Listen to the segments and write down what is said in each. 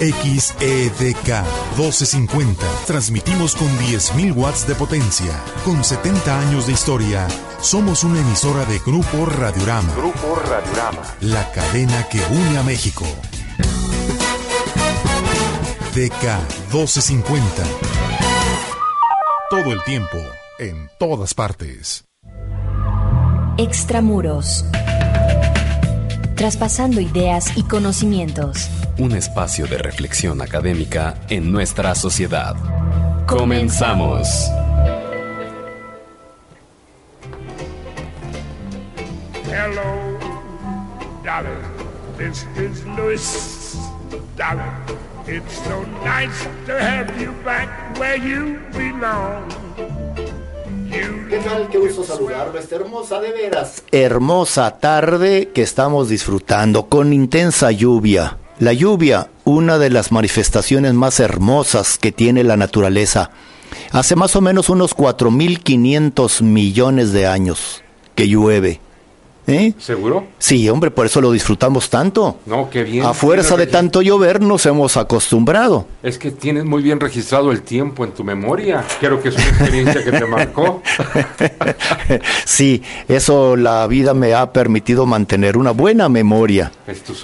XEDK 1250. Transmitimos con 10.000 watts de potencia. Con 70 años de historia, somos una emisora de Grupo Radiorama. Grupo Radiorama. La cadena que une a México. DK 1250. Todo el tiempo, en todas partes. Extramuros. Traspasando ideas y conocimientos. Un espacio de reflexión académica en nuestra sociedad. Comenzamos. Hello, darling. This is Louis, darling. It's so nice to have you back where you belong. ¿Qué tal? Qué gusto saludarlo. Esta hermosa, de veras. Hermosa tarde que estamos disfrutando con intensa lluvia. La lluvia, una de las manifestaciones más hermosas que tiene la naturaleza. Hace más o menos unos 4.500 millones de años que llueve. ¿Eh? ¿Seguro? Sí, hombre, por eso lo disfrutamos tanto. No, qué bien. A fuerza de tanto llover nos hemos acostumbrado. Es que tienes muy bien registrado el tiempo en tu memoria. Creo que es una experiencia que te marcó. sí, eso la vida me ha permitido mantener una buena memoria.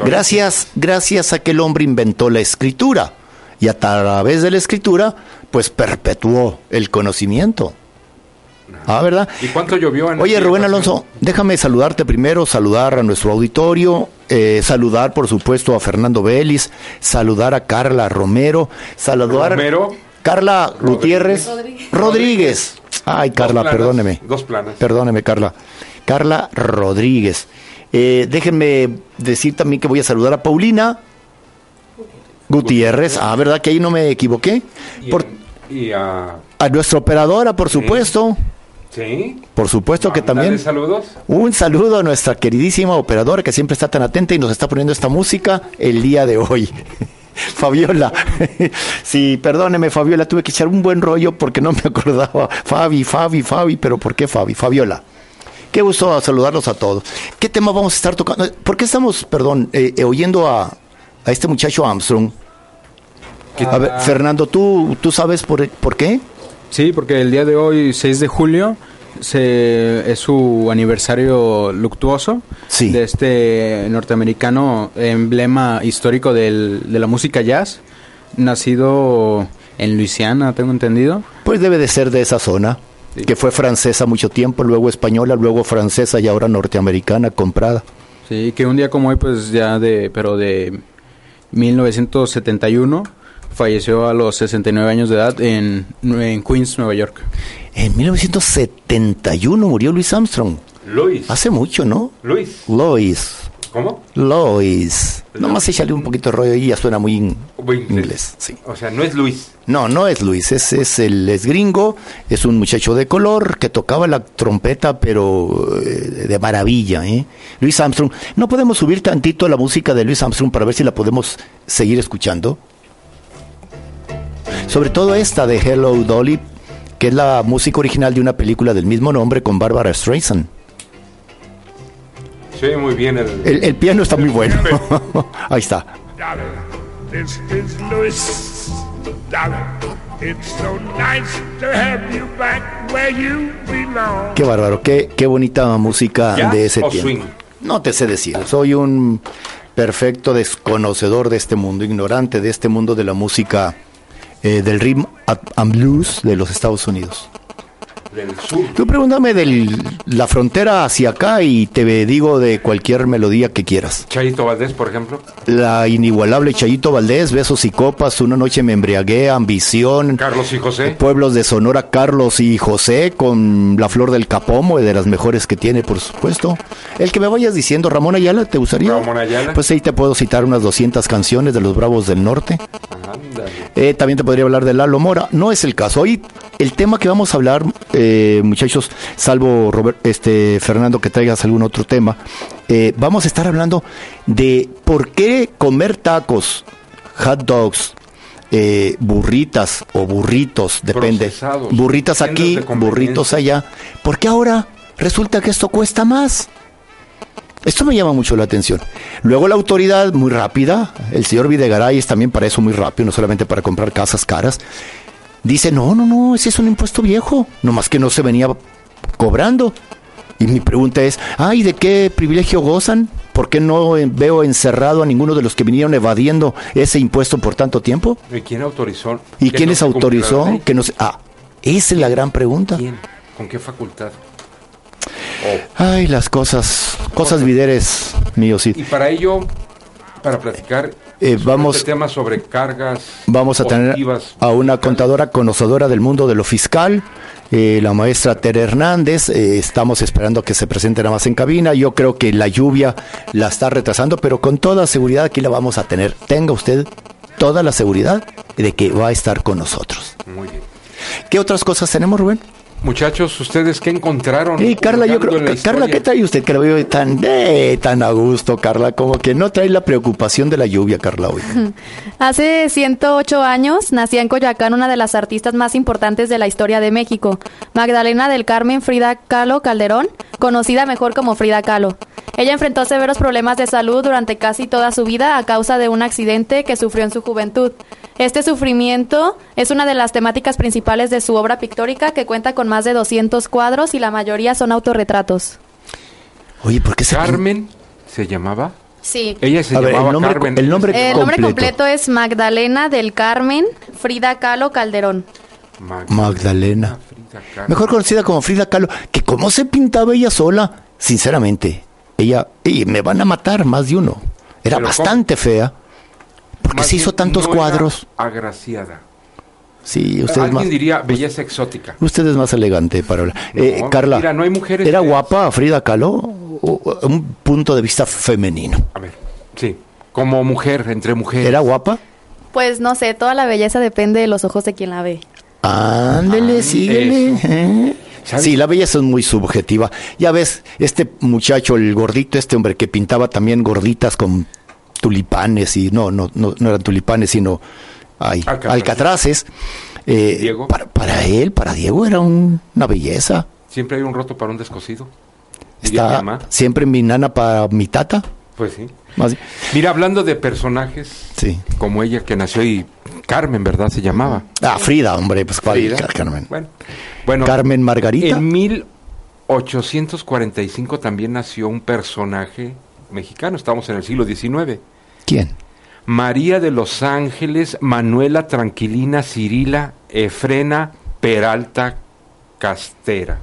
Gracias, gracias a que el hombre inventó la escritura y a través de la escritura, pues perpetuó el conocimiento. Ah, ¿verdad? ¿Y cuánto llovió en Oye, Rubén Alonso, déjame saludarte primero, saludar a nuestro auditorio, eh, saludar, por supuesto, a Fernando Vélez, saludar a Carla Romero, saludar Romero, Carla Gutiérrez Rodríguez. Ay, Carla, perdóneme. Dos planas. Perdóneme, Carla. Carla Rodríguez. Eh, déjenme decir también que voy a saludar a Paulina Gutiérrez. Ah, ¿verdad que ahí no me equivoqué? Y, a... a nuestra operadora, por supuesto. Sí. Por supuesto que también. saludos. Un saludo a nuestra queridísima operadora que siempre está tan atenta y nos está poniendo esta música el día de hoy. Fabiola. sí, perdóneme, Fabiola, tuve que echar un buen rollo porque no me acordaba. Fabi, Fabi, Fabi, pero ¿por qué Fabi? Fabiola. Qué gusto saludarlos a todos. ¿Qué tema vamos a estar tocando? ¿Por qué estamos, perdón, eh, eh, oyendo a, a, este muchacho Armstrong? A ver, Fernando, ¿tú, tú sabes por, por qué? Sí, porque el día de hoy, 6 de julio, se, es su aniversario luctuoso de este norteamericano emblema histórico del, de la música jazz, nacido en Luisiana, tengo entendido. Pues debe de ser de esa zona, sí. que fue francesa mucho tiempo, luego española, luego francesa y ahora norteamericana comprada. Sí, que un día como hoy, pues ya de, pero de 1971 falleció a los 69 años de edad en, en, Queens, Nueva York. En 1971 murió Louis Armstrong. Luis. Hace mucho, ¿no? Luis. Lois. ¿Cómo? Lois. Nomás échale un poquito de rollo y ya suena muy, in inglés. inglés. Sí. O sea, no es Luis. No, no es Luis, es, es, el, es gringo, es un muchacho de color que tocaba la trompeta, pero eh, de maravilla. ¿eh? Luis Armstrong. ¿No podemos subir tantito la música de Luis Armstrong para ver si la podemos seguir escuchando? Sobre todo esta de Hello Dolly, que es la música original de una película del mismo nombre con Barbara Streisand. Sí, muy bien. El, el, el piano está muy bueno. Ahí está. Qué bárbaro, qué, qué bonita música de ese tiempo. Swing? No te sé decir, soy un perfecto desconocedor de este mundo, ignorante de este mundo de la música eh, del rhythm and blues de los Estados Unidos. Del sur. Tú pregúntame de la frontera hacia acá y te digo de cualquier melodía que quieras. Chayito Valdés, por ejemplo. La inigualable Chayito Valdés, Besos y Copas, Una noche me embriagué, Ambición. Carlos y José. Pueblos de Sonora, Carlos y José, con La Flor del Capomo, de las mejores que tiene, por supuesto. El que me vayas diciendo, Ramón Ayala, ¿te gustaría? Ramón Ayala. Pues ahí te puedo citar unas 200 canciones de los Bravos del Norte. Eh, también te podría hablar de Lalo Mora. No es el caso. Hoy el tema que vamos a hablar, eh, muchachos, salvo Robert, este, Fernando que traigas algún otro tema, eh, vamos a estar hablando de por qué comer tacos, hot dogs, eh, burritas o burritos, depende. Burritas aquí, burritos allá. ¿Por qué ahora resulta que esto cuesta más? Esto me llama mucho la atención. Luego la autoridad, muy rápida, el señor Videgaray es también para eso muy rápido, no solamente para comprar casas caras, dice, no, no, no, ese es un impuesto viejo, nomás que no se venía cobrando. Y mi pregunta es, ay, ¿de qué privilegio gozan? ¿Por qué no veo encerrado a ninguno de los que vinieron evadiendo ese impuesto por tanto tiempo? ¿Y quién autorizó? ¿Y quién les autorizó? Que no ah, esa es la gran pregunta. ¿Quién? ¿Con qué facultad? Ay, las cosas, cosas videres míos, sí. Y para ello, para platicar eh, vamos, este tema sobre cargas. Vamos a tener a una contadora conocedora del mundo de lo fiscal, eh, la maestra Tere Hernández. Eh, estamos esperando que se presente nada más en cabina. Yo creo que la lluvia la está retrasando, pero con toda seguridad aquí la vamos a tener. Tenga usted toda la seguridad de que va a estar con nosotros. Muy bien. ¿Qué otras cosas tenemos, Rubén? Muchachos, ¿ustedes qué encontraron? Carla, yo creo, Carla, ¿qué trae usted? Que lo veo tan, eh, tan a gusto, Carla, como que no trae la preocupación de la lluvia, Carla, hoy. Hace 108 años nacía en Coyacán una de las artistas más importantes de la historia de México, Magdalena del Carmen Frida Kahlo Calderón, conocida mejor como Frida Kahlo. Ella enfrentó severos problemas de salud durante casi toda su vida a causa de un accidente que sufrió en su juventud. Este sufrimiento es una de las temáticas principales de su obra pictórica que cuenta con más de 200 cuadros y la mayoría son autorretratos. Oye, ¿por qué se Carmen se llamaba? Sí. Ella se llamaba el nombre, Carmen. El nombre, el nombre completo. es Magdalena del Carmen Frida Kahlo Calderón. Magdalena. Mejor conocida como Frida Kahlo, que cómo se pintaba ella sola, sinceramente. Ella, y me van a matar más de uno. Era bastante fea. Porque se hizo tantos cuadros. agraciada. Sí, usted Alguien más, diría belleza exótica. Usted es más elegante para hablar. Eh, Carla, mira, no hay mujeres ¿era feas. guapa Frida Kahlo? O- Un punto de vista femenino. A ver, sí. Como mujer, entre mujeres. ¿Era guapa? Pues no sé, toda la belleza depende de los ojos de quien la ve. Ándele, síguele. ¿eh? Sí, la belleza es muy subjetiva. Ya ves, este muchacho, el gordito, este hombre que pintaba también gorditas con tulipanes y no, no, no, no eran tulipanes, sino ay, Alcatraces. alcatraces. Eh, Diego. Para, para él, para Diego era un- una belleza. Siempre hay un roto para un descosido. Está siempre mi nana para mi tata. Pues sí. Más- Mira, hablando de personajes Sí. como ella que nació y Carmen, ¿verdad? Se llamaba. Ah, Frida, hombre, pues cuál, Frida. Car- Carmen. Bueno, bueno Carmen Margarita. en 1845 también nació un personaje mexicano. Estamos en el siglo XIX. ¿Quién? María de los Ángeles, Manuela Tranquilina, Cirila, Efrena, Peralta, Castera.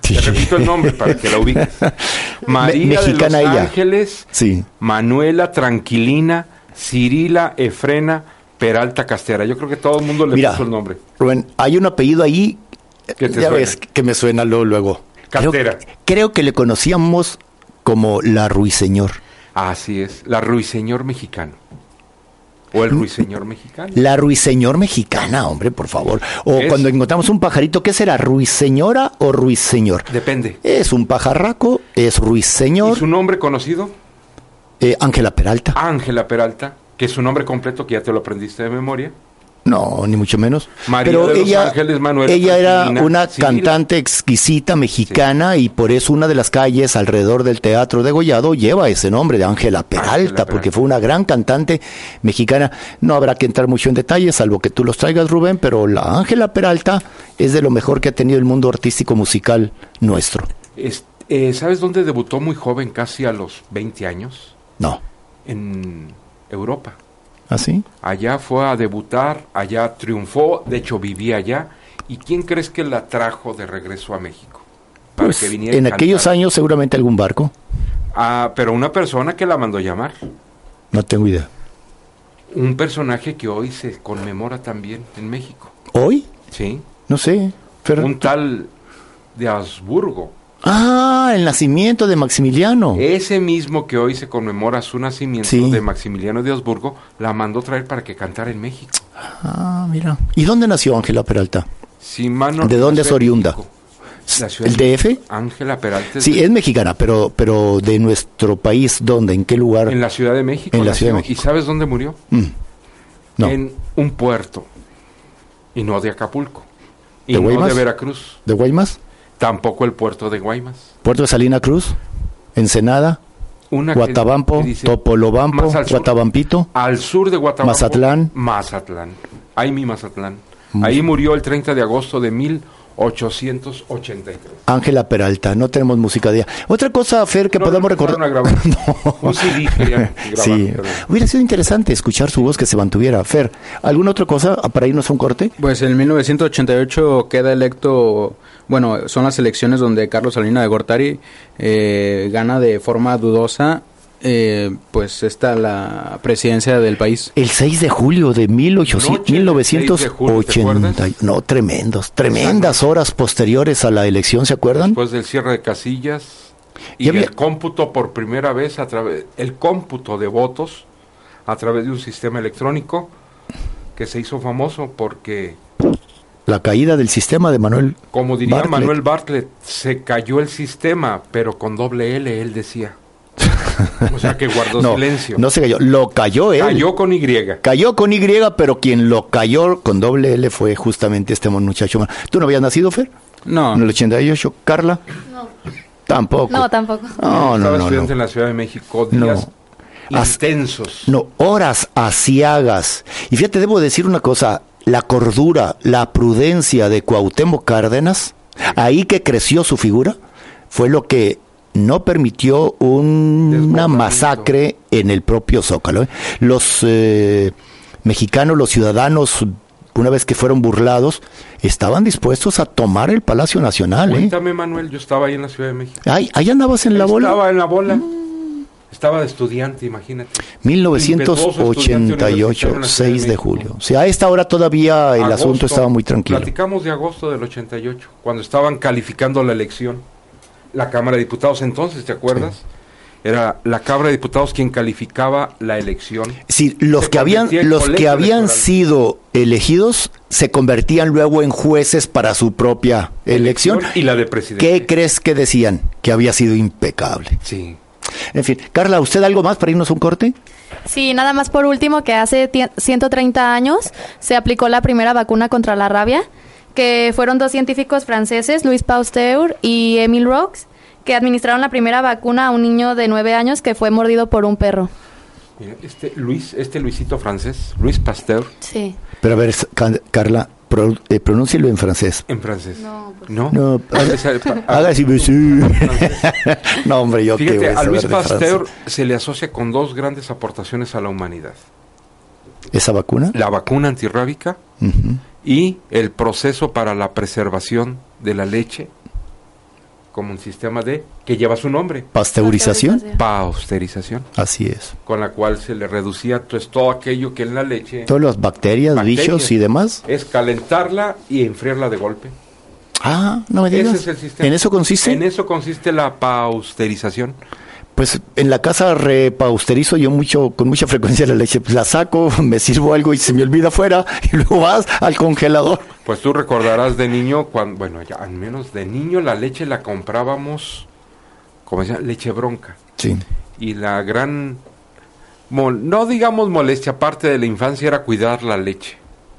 Te repito el nombre para que la ubiques. María de los mexicana ella. Ángeles, Sí. Manuela Tranquilina, Cirila, Efrena, Peralta, Castera. Yo creo que todo el mundo le Mira, puso el nombre. Rubén, hay un apellido ahí, ¿Qué te ya ves, que me suena luego. luego. Creo, Castera. creo que le conocíamos como la Ruiseñor. Así es, la Ruiseñor mexicano. O el Ruiseñor mexicano. La Ruiseñor mexicana, hombre, por favor. O Es- cuando encontramos un pajarito, ¿qué será? ¿Ruiseñora o Ruiseñor? Depende. Es un pajarraco, es ¿Y Ruiseñor. su nombre conocido? Eh, Ángela Peralta. Ángela Peralta, que es su nombre completo, que ya te lo aprendiste de memoria. No, ni mucho menos. María Pero de los ella, Ángeles, Manuela ella era una cantante exquisita mexicana y por eso una de las calles alrededor del Teatro de Gollado lleva ese nombre de Ángela Peralta, Peralta. porque fue una gran cantante mexicana. No habrá que entrar mucho en detalles, salvo que tú los traigas, Rubén, pero la Ángela Peralta es de lo mejor que ha tenido el mundo artístico musical nuestro. Es- eh, ¿Sabes dónde debutó muy joven, casi a los 20 años? No. En Europa. ¿Así? Allá fue a debutar, allá triunfó, de hecho vivía allá. ¿Y quién crees que la trajo de regreso a México? Para Pues que viniera en aquellos años seguramente algún barco. Ah, pero una persona que la mandó llamar. No tengo idea. Un personaje que hoy se conmemora también en México. ¿Hoy? Sí. No sé. Fer- Un tal de Habsburgo. Ah, el nacimiento de Maximiliano. Ese mismo que hoy se conmemora su nacimiento Sí. de Maximiliano de Habsburgo, la mandó traer para que cantara en México. Ah, mira. ¿Y dónde nació Ángela Peralta? Si mal no- ¿De dónde es oriunda? México. La Ciudad ¿El de DF? Ángela Peralta. es Sí, de- es mexicana, pero, pero de nuestro país, ¿dónde? ¿En qué lugar? en la Ciudad de México. En la nació. Ciudad de México. ¿Y sabes dónde murió? Mm. No. En un puerto. Y no de Acapulco. Y ¿De no Guaymas? de Veracruz. ¿De Guaymas? Tampoco el puerto de Guaymas. ¿Puerto de Salina Cruz? ¿Ensenada? Una Guatabampo, Topolobampo, Guatabampito. Al sur de Guatabampo. Mazatlán. Mazatlán. Ahí mi Mazatlán. Ahí murió el 30 de agosto de 1883. Ángela Peralta, no tenemos música de ella. Otra cosa, Fer, que podemos recordar. no. sí, hubiera sido interesante escuchar su voz que se mantuviera. Fer, ¿alguna otra cosa para irnos a un corte? Pues en 1988 queda electo, bueno, son las elecciones donde Carlos Salina de Gortari eh, gana de forma dudosa eh, pues está la presidencia del país. El 6 de julio de 1800, 1980. no, tremendos, tremendas horas posteriores a la elección, ¿se acuerdan? Después del cierre de casillas y, el cómputo por primera vez a través el cómputo de votos a través de un sistema electrónico que se hizo famoso porque la caída del sistema de Manuel como diría Manuel Bartlett se cayó el sistema pero con doble L él decía o sea que guardó silencio. No se cayó, lo cayó él. Cayó con Y. Cayó con Y, pero quien lo cayó con doble L fue justamente este muchacho. ¿Tú no habías nacido, Fer? No. ¿En el 88? ¿Carla? No. Tampoco. No, tampoco. No, no, Estaba estudiante en la Ciudad de México, días intensos. No, horas asiagas. Y fíjate, debo decir una cosa, la cordura, la prudencia de Cuauhtémoc Cárdenas, ahí que creció su figura, fue lo que no permitió una masacre en el propio Zócalo. ¿eh? Los eh, mexicanos, los ciudadanos, una vez que fueron burlados, estaban dispuestos a tomar el Palacio Nacional. ¿eh? Cuéntame, Manuel, yo estaba ahí en la Ciudad de México. Ay, ahí andabas en la bola. Estaba en la bola. Mm. Estaba de estudiante, imagínate. 1988, 6 de, julio. O sea, a esta hora todavía el asunto estaba muy tranquilo. Platicamos de agosto del 88, cuando estaban calificando la elección la Cámara de Diputados entonces, ¿te acuerdas? Era la Cámara de Diputados quien calificaba la elección. Sí, los que habían los que habían sido elegidos se convertían luego en jueces para su propia elección. Y la de presidente. ¿Qué crees que decían? Que había sido impecable. Sí. En fin, Carla, ¿usted algo más para irnos a un corte? Sí, nada más por último que hace 130 años se aplicó la primera vacuna contra la rabia que fueron dos científicos franceses, Louis Pasteur y Emile Rox, que administraron la primera vacuna a un niño de nueve años que fue mordido por un perro. este Luis, este Luisito francés, Louis Pasteur. Sí. Pero a ver, Carla, pro, eh, pronúncialo en francés. En francés. No, ¿No? no haga así. no, hombre, yo Fíjate, a Luis Pasteur se le asocia con dos grandes aportaciones a la humanidad. ¿Esa vacuna? La vacuna antirrábica y el proceso para la preservación de la leche como un sistema de que lleva su nombre. Pasteurización. Pasteurización. Así es. Con la cual se le reducía pues, todo aquello que en la leche. Todas las bacterias, bichos y demás. Es calentarla y enfriarla de golpe. Ah, no me digas. Ese es el sistema. ¿En eso consiste? En eso consiste la pasteurización pues en la casa repausterizo yo mucho, con mucha frecuencia la leche, pues la saco, me sirvo algo y se me olvida afuera y luego vas al congelador. Pues tú recordarás de niño, cuando, bueno, ya al menos de niño la leche la comprábamos, como decía, leche bronca. Sí. Y la gran, no digamos molestia, aparte de la infancia era cuidar la leche.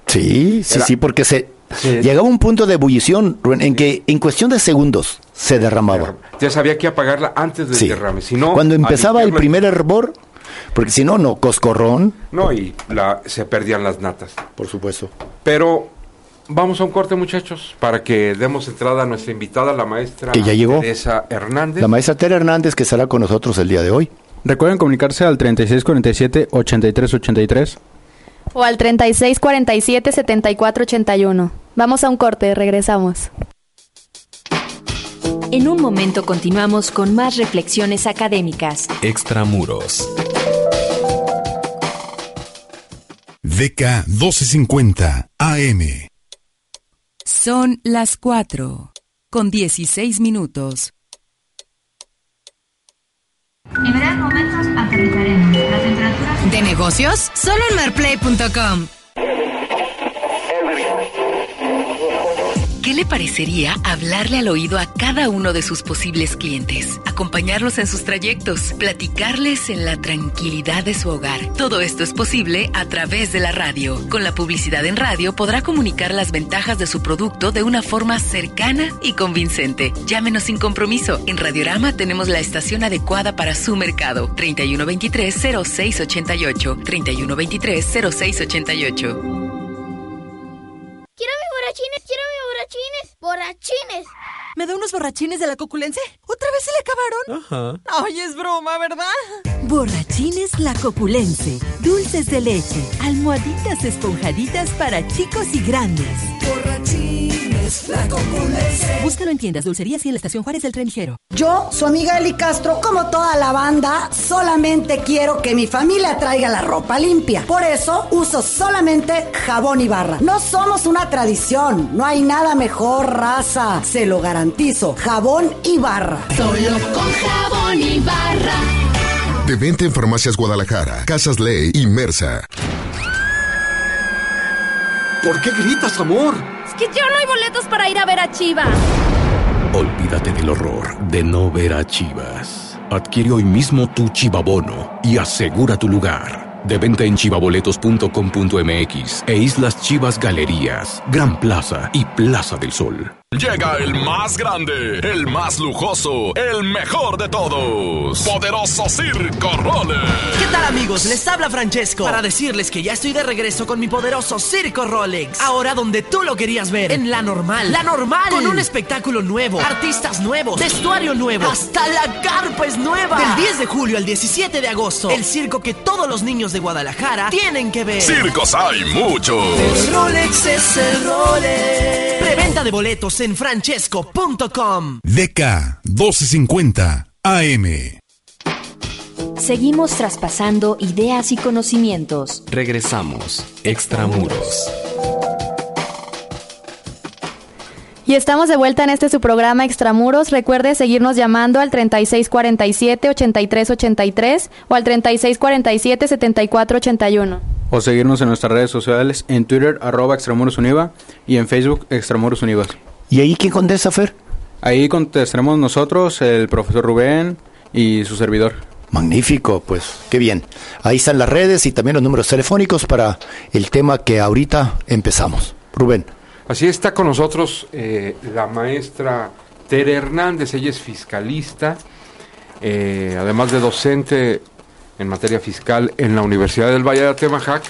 Sí, sí, sí, porque se, Llegaba un punto de ebullición en que en cuestión de segundos se derramaba. Ya sabía que apagarla antes del derrame. Si no, Cuando empezaba el primer hervor, porque si no, no, coscorrón. No, y la, se perdían las natas. Por supuesto. Pero vamos a un corte, muchachos, para que demos entrada a nuestra invitada, la maestra que ya llegó. Teresa Hernández. La maestra Teresa Hernández, que estará con nosotros el día de hoy. Recuerden comunicarse al 3647-8383 o al 3647-7481. Vamos a un corte, regresamos. En un momento continuamos con más reflexiones académicas. Extramuros. DK 1250 AM. Son las 4 con 16 minutos. En breves momentos aterrizaremos. La temperatura... ¿De negocios? Solo en marplay.com. ¿Qué le parecería hablarle al oído a cada uno de sus posibles clientes, acompañarlos en sus trayectos, platicarles en la tranquilidad de su hogar? Todo esto es posible a través de la radio. Con la publicidad en radio podrá comunicar las ventajas de su producto de una forma cercana y convincente. Llámenos sin compromiso. En Radiorama tenemos la estación adecuada para su mercado. 3123-0688. 3123-0688. Quiero mis borrachines, quiero mis borrachines. Borrachines. ¿Me da unos borrachines de la coculense? ¿Otra vez se le acabaron? Ajá. Ay, es broma, ¿verdad? Borrachines La Coculense. Dulces de leche. Almohaditas esponjaditas para chicos y grandes. Borrachines La Coculense. Búscalo en tiendas, dulcerías y en la estación Juárez del Tren Ligero. Yo, su amiga Eli Castro, como toda la banda, solamente quiero que mi familia traiga la ropa limpia. Por eso uso solamente jabón y barra. No somos una tradición. No hay nada mejor, raza. Se lo garantizo. Jabón y barra. Solo con jabón y barra. De venta en Farmacias Guadalajara, Casas Ley y Mersa. ¿Por qué gritas, amor? Que ya no hay boletos para ir a ver a Chivas. Olvídate del horror de no ver a Chivas. Adquiere hoy mismo tu Chivabono y asegura tu lugar. De venta en chivaboletos.com.mx e Islas Chivas Galerías, Gran Plaza y Plaza del Sol. Llega el más grande, el más lujoso, el mejor de todos. Poderoso Circo Rolex. ¿Qué tal amigos? Les habla Francesco para decirles que ya estoy de regreso con mi poderoso Circo Rolex. Ahora donde tú lo querías ver, en La Normal. La Normal. Con un espectáculo nuevo, artistas nuevos, vestuario nuevo, hasta la carpa es nueva. Del 10 de julio al 17 de agosto, el circo que todos los niños de Guadalajara tienen que ver. Circos hay muchos. El Rolex es el Rolex. Preventa de boletos en francesco.com. DK 1250 AM. Seguimos traspasando ideas y conocimientos. Regresamos. Extramuros. Y estamos de vuelta en este su programa Extramuros. Recuerde seguirnos llamando al 3647-8383 o al 3647-7481. O seguirnos en nuestras redes sociales, en Twitter, arroba Extramuros Univa, y en Facebook, Extramuros Univas. ¿Y ahí quién contesta, Fer? Ahí contestaremos nosotros, el profesor Rubén y su servidor. Magnífico, pues qué bien. Ahí están las redes y también los números telefónicos para el tema que ahorita empezamos. Rubén. Así está con nosotros eh, la maestra Tere Hernández, ella es fiscalista, eh, además de docente en materia fiscal en la Universidad del Valle de Atemajac,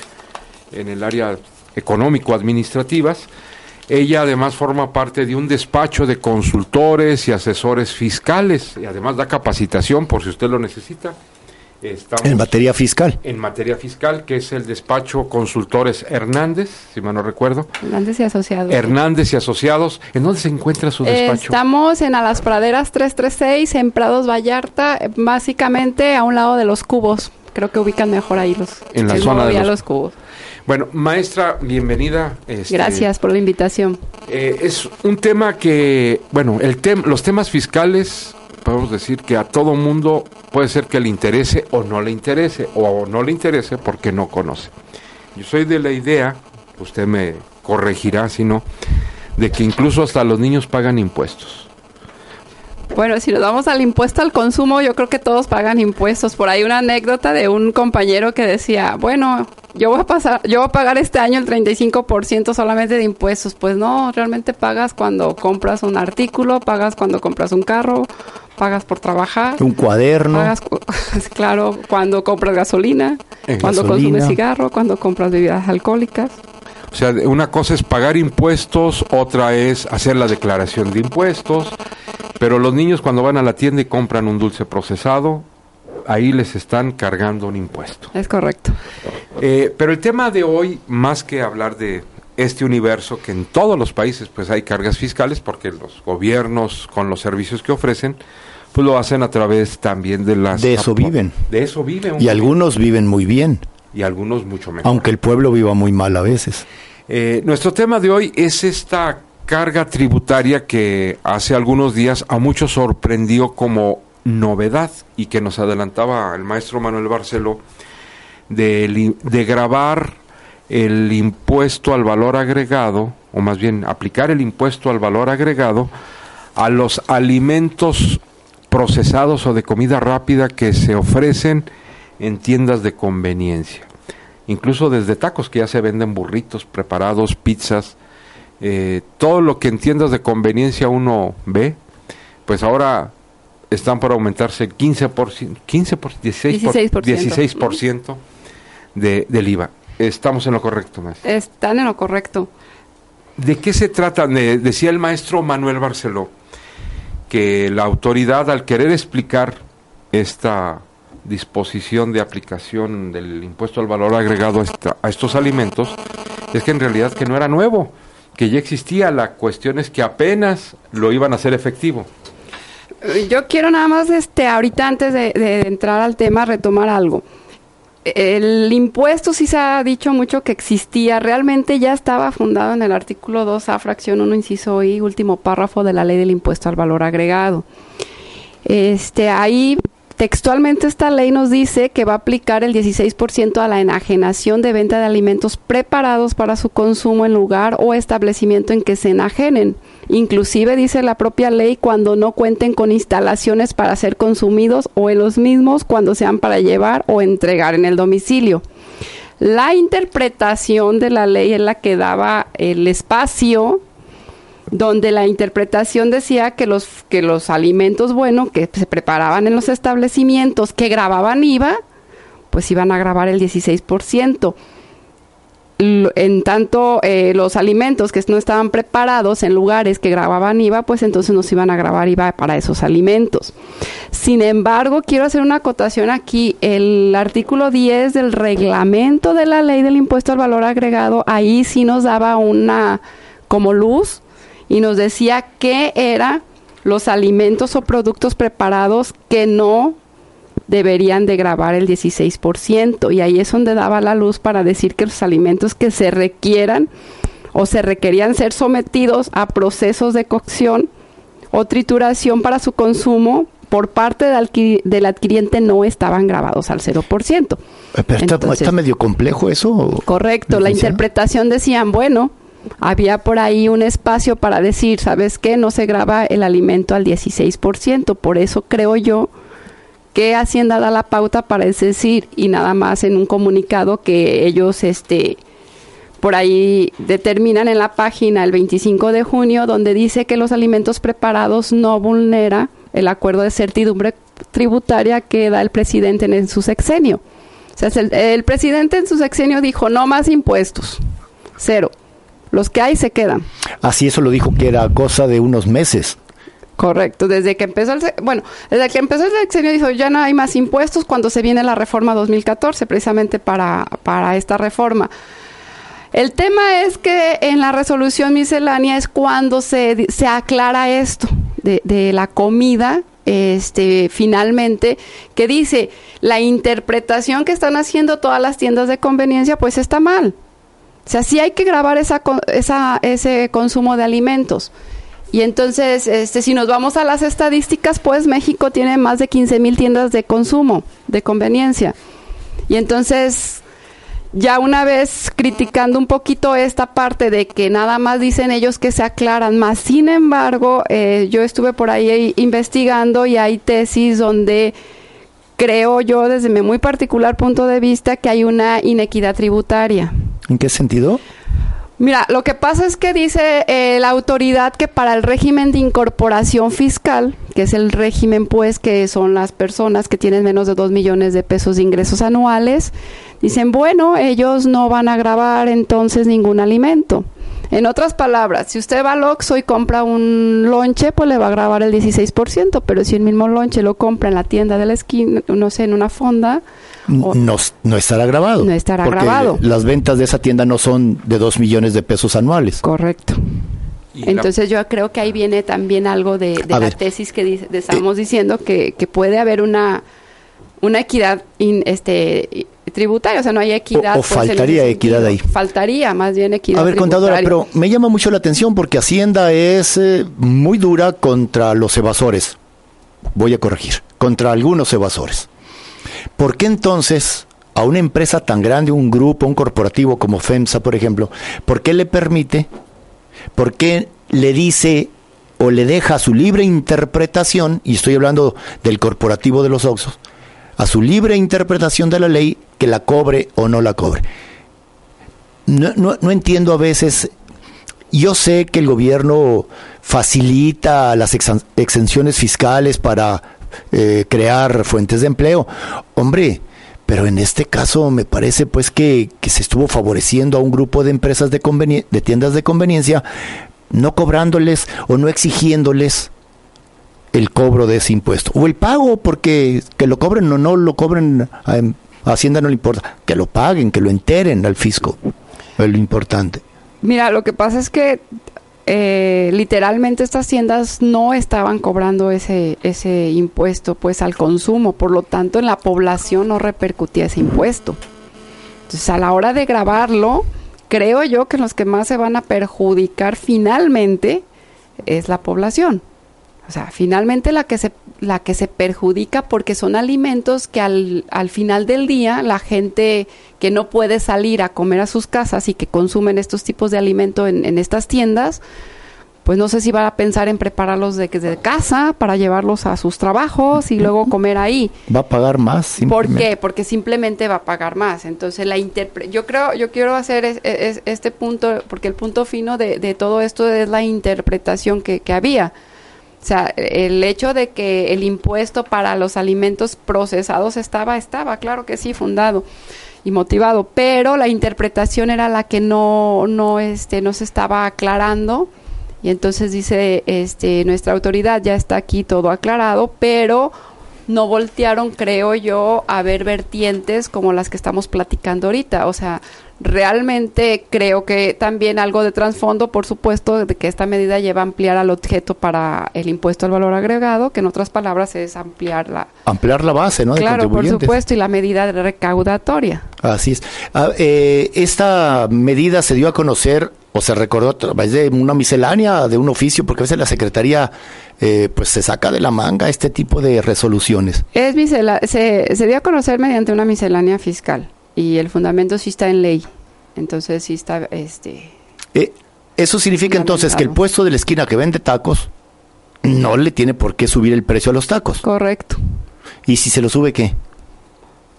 en el área económico-administrativas. Ella además forma parte de un despacho de consultores y asesores fiscales y además da capacitación por si usted lo necesita. Estamos en materia fiscal. En materia fiscal, que es el despacho Consultores Hernández, si mal no recuerdo. Hernández y Asociados. Hernández y Asociados. ¿En dónde se encuentra su despacho? Estamos en A las Praderas 336, en Prados Vallarta, básicamente a un lado de los cubos. Creo que ubican mejor ahí los, en la zona de los... los... cubos. Bueno, maestra, bienvenida. Este, Gracias por la invitación. Eh, es un tema que, bueno, el tem los temas fiscales podemos decir que a todo mundo puede ser que le interese o no le interese, o no le interese porque no conoce. Yo soy de la idea, usted me corregirá si no, de que incluso hasta los niños pagan impuestos. Bueno, si nos vamos al impuesto al consumo, yo creo que todos pagan impuestos. Por ahí una anécdota de un compañero que decía, bueno, yo voy a pasar, yo voy a pagar este año el 35% solamente de impuestos. Pues no, realmente pagas cuando compras un artículo, pagas cuando compras un carro, pagas por trabajar. Un cuaderno. Pagas, claro, cuando compras gasolina, en cuando gasolina. consumes cigarro, cuando compras bebidas alcohólicas. O sea, una cosa es pagar impuestos, otra es hacer la declaración de impuestos, pero los niños cuando van a la tienda y compran un dulce procesado, ahí les están cargando un impuesto. Es correcto. Eh, pero el tema de hoy, más que hablar de este universo, que en todos los países pues hay cargas fiscales, porque los gobiernos con los servicios que ofrecen, pues lo hacen a través también de las... De eso viven. De eso viven. Y algunos viven muy bien. Y algunos mucho mejor. Aunque el pueblo viva muy mal a veces. Eh, nuestro tema de hoy es esta carga tributaria que hace algunos días a muchos sorprendió como novedad y que nos adelantaba el maestro Manuel Barceló de, de grabar el impuesto al valor agregado o más bien aplicar el impuesto al valor agregado a los alimentos procesados o de comida rápida que se ofrecen en tiendas de conveniencia. Incluso desde tacos que ya se venden burritos preparados, pizzas, eh, todo lo que en tiendas de conveniencia uno ve, pues ahora están por aumentarse el 15%, 15 16%, 16%, de, del IVA. Estamos en lo correcto, maestro. Están en lo correcto. ¿De qué se trata? decía el maestro Manuel Barceló que la autoridad al querer explicar esta disposición de aplicación del impuesto al valor agregado a, estos alimentos es que en realidad que no era nuevo, que ya existía, la cuestión es que apenas lo iban a hacer efectivo. Yo quiero nada más, este, ahorita antes de, de entrar al tema, retomar algo el impuesto sí se ha dicho mucho que existía, realmente ya estaba fundado en el artículo 2A, fracción 1, inciso I, último párrafo de la ley del impuesto al valor agregado. Este, ahí textualmente esta ley nos dice que va a aplicar el 16% a la enajenación de venta de alimentos preparados para su consumo en lugar o establecimiento en que se enajenen. Inclusive dice la propia ley cuando no cuenten con instalaciones para ser consumidos o en los mismos cuando sean para llevar o entregar en el domicilio. La interpretación de la ley es la que daba el espacio donde la interpretación decía que los, que los alimentos, bueno, que se preparaban en los establecimientos que grababan IVA, pues iban a grabar el 16% en tanto eh, los alimentos que no estaban preparados en lugares que grababan IVA, pues entonces nos iban a grabar IVA para esos alimentos. Sin embargo, quiero hacer una acotación aquí. El artículo 10 del reglamento de la ley del impuesto al valor agregado, ahí sí nos daba una como luz y nos decía qué eran los alimentos o productos preparados que no deberían de grabar el 16% y ahí es donde daba la luz para decir que los alimentos que se requieran o se requerían ser sometidos a procesos de cocción o trituración para su consumo por parte del, adquiriente no estaban grabados al 0%. Eh, pero está, medio complejo eso. Correcto, la interpretación decían, bueno, había por ahí un espacio para decir, ¿sabes qué? No se graba el alimento al 16%, por eso creo yo que Hacienda da la pauta para decir y nada más en un comunicado que ellos este por ahí determinan en la página el 25 de junio donde dice que los alimentos preparados no vulnera el acuerdo de certidumbre tributaria que da el presidente en, su sexenio. O sea, el, el presidente en su sexenio dijo no más impuestos, cero. Los que hay se quedan. Así eso lo dijo que era cosa de unos meses. Correcto, desde que empezó el, bueno, desde que empezó el sexenio dijo ya no hay más impuestos cuando se viene la reforma 2014 precisamente para, para esta reforma. El tema es que en la resolución miscelánea es cuando se, se aclara esto de, de la comida este, finalmente, que dice, la interpretación que están haciendo todas las tiendas de conveniencia, pues está mal. O sea, sí hay que grabar esa, esa, ese consumo de alimentos. Y entonces, este, si nos vamos a las estadísticas, pues México tiene más de 15 mil tiendas de consumo, de conveniencia. Y entonces, ya una vez criticando un poquito esta parte de que nada más dicen ellos que se aclaran más, sin embargo, eh, yo estuve por ahí investigando y hay tesis donde creo yo, desde mi muy particular punto de vista, que hay una inequidad tributaria. ¿En qué sentido? Mira, lo que pasa es que dice eh, la autoridad que para el régimen de incorporación fiscal, que es el régimen pues que son las personas que tienen menos de 2 millones de pesos de ingresos anuales, dicen, bueno, ellos no van a grabar entonces ningún alimento. En otras palabras, si usted va al Oxxo y compra un lonche, pues le va a grabar el 16%, pero si el mismo lonche lo compra en la tienda de la esquina, no sé, en una fonda, no, no estará grabado. No estará porque grabado. Las ventas de esa tienda no son de 2 millones de pesos anuales. Correcto. Entonces yo creo que ahí viene también algo de, la tesis que estamos diciendo que, que, puede haber una, una equidad este, tributaria, o sea, no hay equidad. O, pues, faltaría equidad ahí. Faltaría más bien equidad. A ver, contadora, pero me llama mucho la atención porque Hacienda es eh, muy dura contra los evasores. Voy a corregir, contra algunos evasores. ¿Por qué entonces a una empresa tan grande, un grupo, un corporativo como FEMSA, por ejemplo, por qué le permite ¿Por qué le dice o le deja a su libre interpretación, y estoy hablando del corporativo de los Oxos, a su libre interpretación de la ley que la cobre o no la cobre? No, no, no entiendo a veces yo sé que el gobierno facilita las exenciones fiscales para eh, crear fuentes de empleo. Hombre, pero en este caso me parece pues que, se estuvo favoreciendo a un grupo de empresas de, de tiendas de conveniencia, no cobrándoles o no exigiéndoles el cobro de ese impuesto. O el pago, porque que lo cobren o no lo cobren, a, Hacienda no le importa. Que lo paguen, que lo enteren al fisco. Es lo importante. Mira, lo que pasa es que eh, literalmente estas tiendas no estaban cobrando ese, ese impuesto pues al consumo, por lo tanto en la población no repercutía ese impuesto. Entonces a la hora de grabarlo, creo yo que los que más se van a perjudicar finalmente es la población. O sea, finalmente la que se, la que se perjudica porque son alimentos que al, al final del día la gente que no puede salir a comer a sus casas y que consumen estos tipos de alimento en, en estas tiendas, pues no sé si va a pensar en prepararlos de, de casa para llevarlos a sus trabajos y luego comer ahí. Va a pagar más. ¿Por qué? Porque simplemente va a pagar más. Entonces la yo creo, yo quiero hacer este punto, porque el punto fino de, de, todo esto es la interpretación que, que había. O sea, el hecho de que el impuesto para los alimentos procesados estaba, estaba, claro que sí, fundado y motivado, pero la interpretación era la que no, no, este, no se estaba aclarando. Y entonces dice, este, nuestra autoridad ya está aquí todo aclarado, pero no voltearon, creo yo, a ver vertientes como las que estamos platicando ahorita, o sea, Realmente creo que también algo de trasfondo, por supuesto, de que esta medida lleva a ampliar al objeto para el impuesto al valor agregado, que en otras palabras es ampliar la... Ampliar la base, ¿no? claro, por supuesto, y la medida recaudatoria. Así es. Ah, eh, esta medida se dio a conocer o se recordó a través de una miscelánea, de un oficio, porque a veces la Secretaría eh, pues se saca de la manga este tipo de resoluciones. Es se, se dio a conocer mediante una miscelánea fiscal y el fundamento sí está en ley. Entonces sí está este eh, eso significa entonces que el puesto de la esquina que vende tacos no le tiene por qué subir el precio a los tacos. Correcto. ¿Y si se lo sube qué?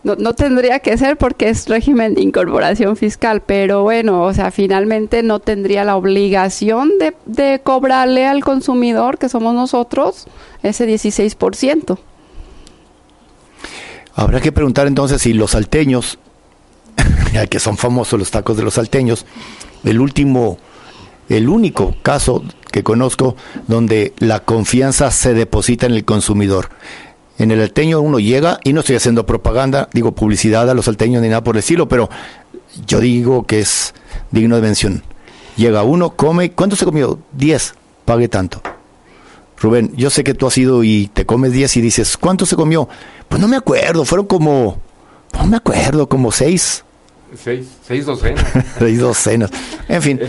No, no tendría que ser porque es régimen de incorporación fiscal, pero bueno, o sea, finalmente no tendría la obligación de, de cobrarle al consumidor, que somos nosotros, ese 16%. Habrá que preguntar entonces si los salteños que son famosos los tacos de los salteños. El último, el único caso que conozco donde la confianza se deposita en el consumidor. En el salteño uno llega, y no estoy haciendo propaganda, digo publicidad a los salteños ni nada por el estilo, pero yo digo que es digno de mención. Llega uno, come, ¿cuánto se comió? Diez, pague tanto. Rubén, yo sé que tú has ido y te comes diez y dices, ¿cuánto se comió? Pues no me acuerdo, fueron como, no me acuerdo, como seis. Seis, seis docenas. seis docenas. En fin.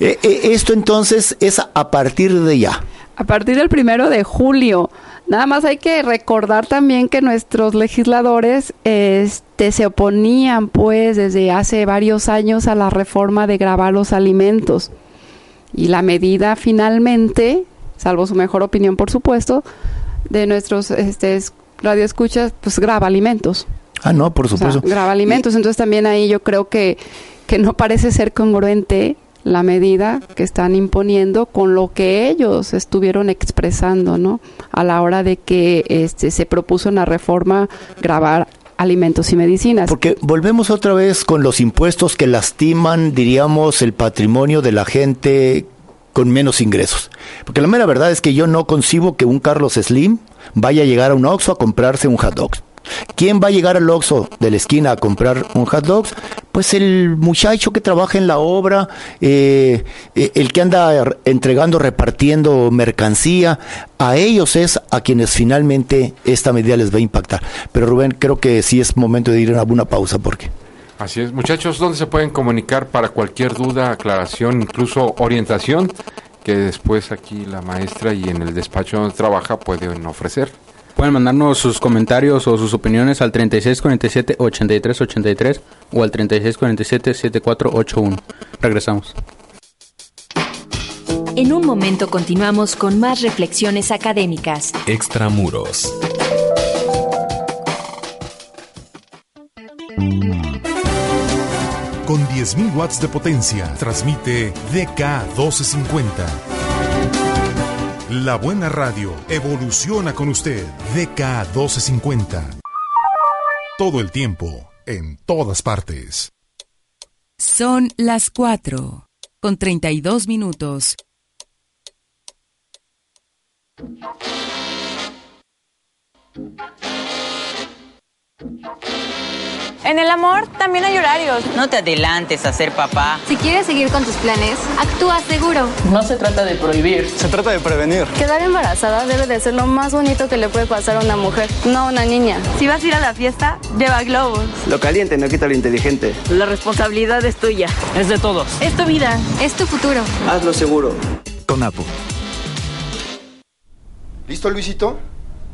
Eh, eh, esto entonces es a partir de ya. A partir del primero de julio. Nada más hay que recordar también que nuestros legisladores este, se oponían pues desde hace varios años a la reforma de grabar los alimentos. Y la medida finalmente, salvo su mejor opinión por supuesto, de nuestros este, radioescuchas, pues graba alimentos. Ah, no, por supuesto. graba alimentos. Entonces también ahí yo creo que, que no parece ser congruente la medida que están imponiendo con lo que ellos estuvieron expresando, ¿no? A la hora de que este, se propuso una reforma grabar alimentos y medicinas. Porque volvemos otra vez con los impuestos que lastiman, diríamos, el patrimonio de la gente con menos ingresos. Porque la mera verdad es que yo no concibo que un Carlos Slim vaya a llegar a un Oxxo a comprarse un hot dog. ¿Quién va a llegar al Oxxo de la esquina a comprar un hot dog? Pues el muchacho que trabaja en la obra, eh, eh, el que anda entregando, repartiendo mercancía, a ellos es a quienes finalmente esta medida les va a impactar. Pero Rubén, creo que sí es momento de ir a una pausa porque... Así es, muchachos, ¿dónde se pueden comunicar para cualquier duda, aclaración, incluso orientación que después aquí la maestra y en el despacho donde trabaja pueden ofrecer? Pueden mandarnos sus comentarios o sus opiniones al 3647-8383 o al 3647-7481. Regresamos. En un momento continuamos con más reflexiones académicas. Extramuros. Con 10.000 watts de potencia, transmite DK 1250. La buena radio evoluciona con usted. DK 1250. Todo el tiempo, en todas partes. Son las 4, con 32 minutos. En el amor también hay horarios. No te adelantes a ser papá. Si quieres seguir con tus planes, actúa seguro. No se trata de prohibir, se trata de prevenir. Quedar embarazada debe de ser lo más bonito que le puede pasar a una mujer, no a una niña. Si vas a ir a la fiesta, lleva globos. Lo caliente no quita lo inteligente. La responsabilidad es tuya. Es de todos. Es tu vida. Es tu futuro. Hazlo seguro. Con Apo. ¿Listo, Luisito?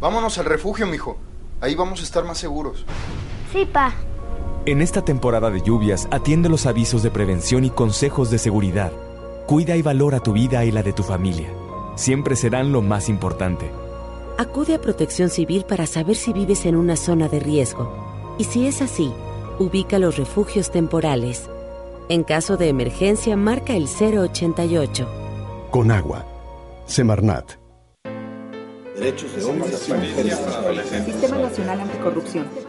Vámonos al refugio, mijo. Ahí vamos a estar más seguros. Sí, pa. En esta temporada de lluvias, atiende los avisos de prevención y consejos de seguridad. Cuida y valora tu vida y la de tu familia. Siempre serán lo más importante. Acude a Protección Civil para saber si vives en una zona de riesgo. Y si es así, ubica los refugios temporales. En caso de emergencia, marca el 088. Con agua. Semarnat. Derechos de hombres y mujeres. Sistema Nacional Anticorrupción.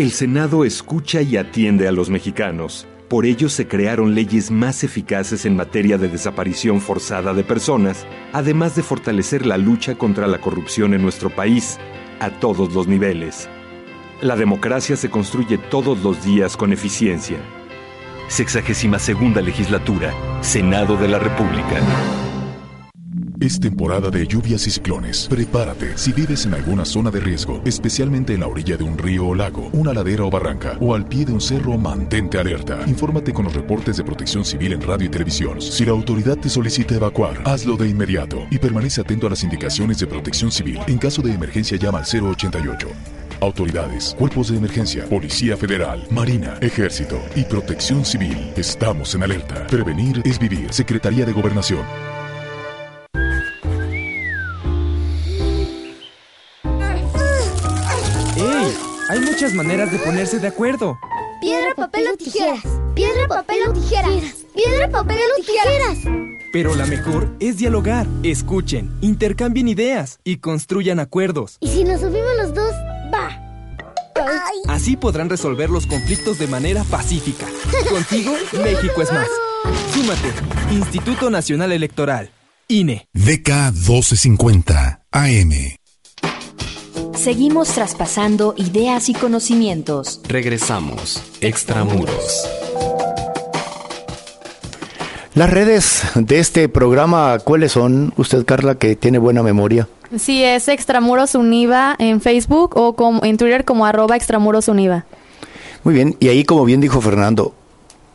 El Senado escucha y atiende a los mexicanos. Por ello se crearon leyes más eficaces en materia de desaparición forzada de personas, además de fortalecer la lucha contra la corrupción en nuestro país, a todos los niveles. La democracia se construye todos los días con eficiencia. Sexagésima segunda legislatura, Senado de la República. Es temporada de lluvias y ciclones. Prepárate si vives en alguna zona de riesgo, especialmente en la orilla de un río o lago, una ladera o barranca, o al pie de un cerro, mantente alerta. Infórmate con los reportes de protección civil en radio y televisión. Si la autoridad te solicita evacuar, hazlo de inmediato y permanece atento a las indicaciones de protección civil. En caso de emergencia, llama al 088. Autoridades, cuerpos de emergencia, Policía Federal, Marina, Ejército y Protección Civil. Estamos en alerta. Prevenir es vivir. Secretaría de Gobernación. Muchas maneras de ponerse de acuerdo. Piedra, papel o tijeras. Piedra, papel o tijeras. Piedra, papel o tijeras. Pero la mejor es dialogar. Escuchen, intercambien ideas y construyan acuerdos. ¿Y si nos subimos los dos? Va. Así podrán resolver los conflictos de manera pacífica. Contigo, México es más. Súmate. Instituto Nacional Electoral. INE. DK 1250 AM. Seguimos traspasando ideas y conocimientos. Regresamos. Extramuros. Las redes de este programa, ¿cuáles son? Usted, Carla, que tiene buena memoria. Sí, es Extramuros Univa en Facebook o como, en Twitter como arroba Extramuros Univa. Muy bien, y ahí como bien dijo Fernando,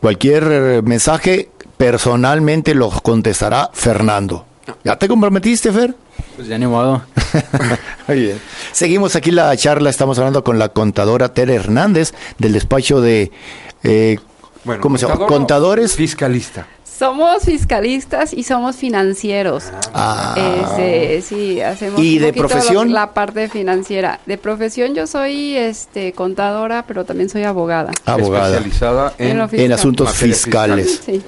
cualquier eh, mensaje personalmente lo contestará Fernando. ¿Ya te comprometiste, Fer? Pues ya ni modo. Muy bien. Seguimos aquí la charla, estamos hablando con la contadora Tere Hernández del despacho de... Eh, Bueno, ¿Cómo se llama? Contadores. Fiscalista. Somos fiscalistas y somos financieros. Ah. Este, sí, hacemos ¿Y un de profesión? la parte financiera. De profesión yo soy este contadora, pero también soy abogada. Abogada. Especializada En lo en, fiscal. asuntos fiscales. Sí.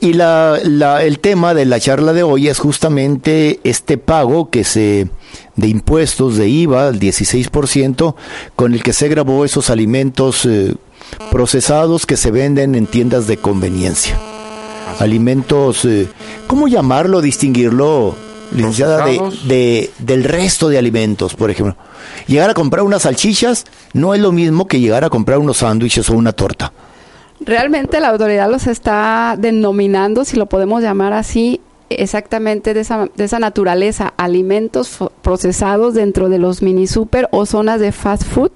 Y la, la- el tema de la charla de hoy es justamente este pago que se de impuestos de IVA, el 16%, con el que se grabó esos alimentos eh, procesados que se venden en tiendas de conveniencia. Alimentos, eh, ¿cómo llamarlo, distinguirlo, licenciada, de, del resto de alimentos, por ejemplo? Llegar a comprar unas salchichas no es lo mismo que llegar a comprar unos sándwiches o una torta. Realmente la autoridad los está denominando, si lo podemos llamar así, exactamente de esa, de esa naturaleza, alimentos procesados dentro de los mini super o zonas de fast food,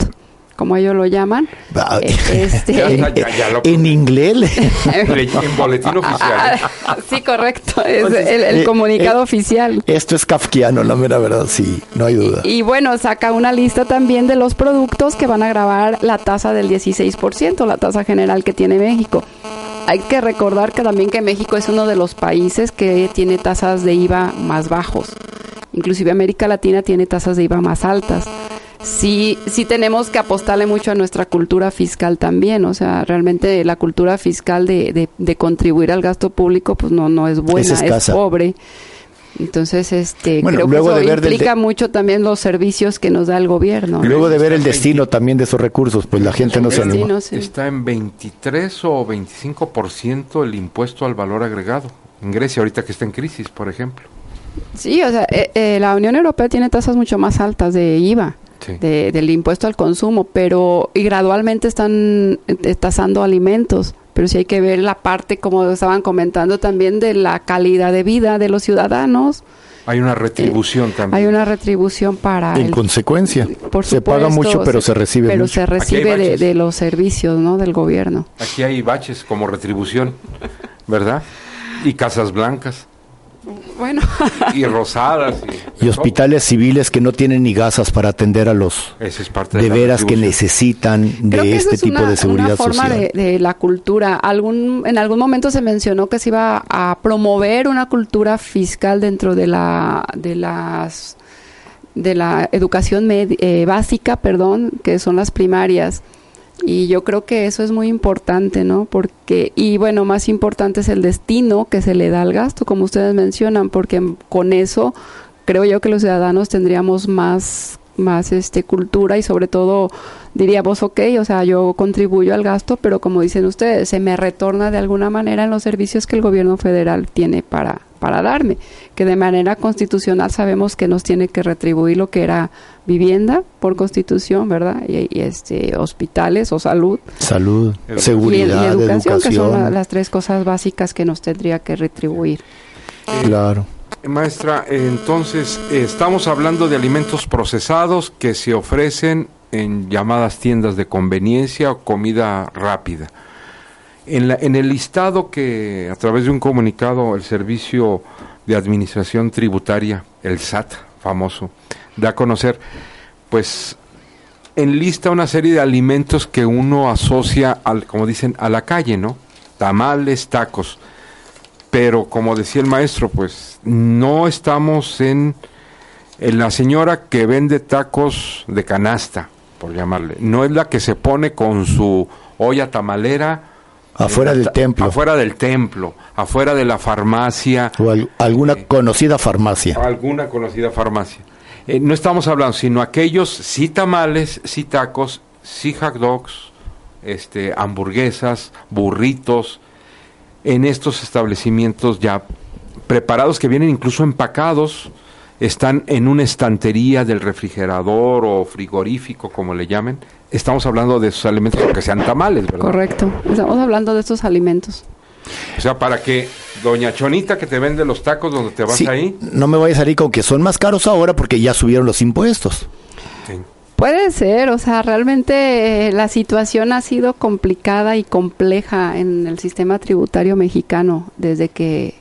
como ellos lo llaman. Ah, Eh, este- Ya, ya, ya, ya lo- En inglés. en boletín oficial. Ah, sí, correcto, es Entonces, el, el eh, comunicado eh, oficial. Esto es kafkiano, la mera verdad, sí, no hay duda. Y bueno, saca una lista también de los productos que van a grabar la tasa del 16%, la tasa general que tiene México. hay que recordar que también que México es uno de los países que tiene tasas de IVA más bajos. Inclusive América Latina tiene tasas de IVA más altas. Sí, sí tenemos que apostarle mucho a nuestra cultura fiscal también. O sea, realmente la cultura fiscal de, de, contribuir al gasto público, pues no, no es buena, es, pobre. Entonces, este, creo que eso implica mucho también los servicios que nos da el gobierno. Luego de ver el destino también de esos recursos, pues la gente no se anima. Está en 23 o 25% el impuesto al valor agregado. En Grecia, ahorita que está en crisis, por ejemplo. Sí, o sea, eh, eh, la Unión Europea tiene tasas mucho más altas de IVA. Del impuesto al consumo, pero y gradualmente están eh, tasando alimentos pero sí hay que ver la parte, como estaban comentando también, de la calidad de vida de los ciudadanos. Hay una retribución eh, también. Hay una retribución para... En consecuencia. se paga mucho, pero se, recibe Pero se recibe de, de, los servicios, ¿no? Del gobierno. Aquí hay baches como retribución, ¿verdad? Y casas blancas. Bueno. y rosadas. Y, hospitales civiles que no tienen ni gasas para atender a los de, veras que necesitan de este tipo de seguridad una forma De, de, la cultura. Algún, en algún momento se mencionó que se iba a promover una cultura fiscal dentro de la de las de la educación eh, básica, perdón, que son las primarias y yo creo que eso es muy importante, ¿no? Porque, y bueno, más importante es el destino que se le da al gasto, como ustedes mencionan, porque con eso creo yo que los ciudadanos tendríamos más más este cultura y sobre todo diríamos ok o sea yo contribuyo al gasto pero como dicen ustedes se me retorna de alguna manera en los servicios que el gobierno federal tiene para para darme, que de manera constitucional sabemos que nos tiene que retribuir lo que era vivienda por constitución, ¿verdad? Y, este hospitales o salud. Salud, seguridad, y, educación, que son las tres cosas básicas que nos tendría que retribuir. Eh, claro. Maestra, entonces estamos hablando de alimentos procesados que se ofrecen en llamadas tiendas de conveniencia o comida rápida. En, la, en el listado que a través de un comunicado el Servicio de Administración Tributaria, el SAT famoso, da a conocer, pues enlista una serie de alimentos que uno asocia, al, como dicen, a la calle, ¿no? Tamales, tacos. Pero como decía el maestro, pues no estamos en, en la señora que vende tacos de canasta, por llamarle. No es la que se pone con su olla tamalera Afuera del templo. Afuera del templo, afuera de la farmacia. O alguna eh, conocida farmacia. Alguna conocida farmacia. Eh, no estamos hablando, sino aquellos sí tamales, sí tacos, sí hot dogs, este, hamburguesas, burritos, en estos establecimientos ya preparados que vienen incluso empacados, están en una estantería del refrigerador o frigorífico, como le llamen, estamos hablando de esos alimentos aunque sean tamales, ¿verdad? Correcto, estamos hablando de estos alimentos. O sea, para que doña Chonita que te vende los tacos donde te vas ahí... No me vayas a salir con que son más caros ahora porque ya subieron los impuestos. Puede ser, o sea, realmente eh, la situación ha sido complicada y compleja en el sistema tributario mexicano desde que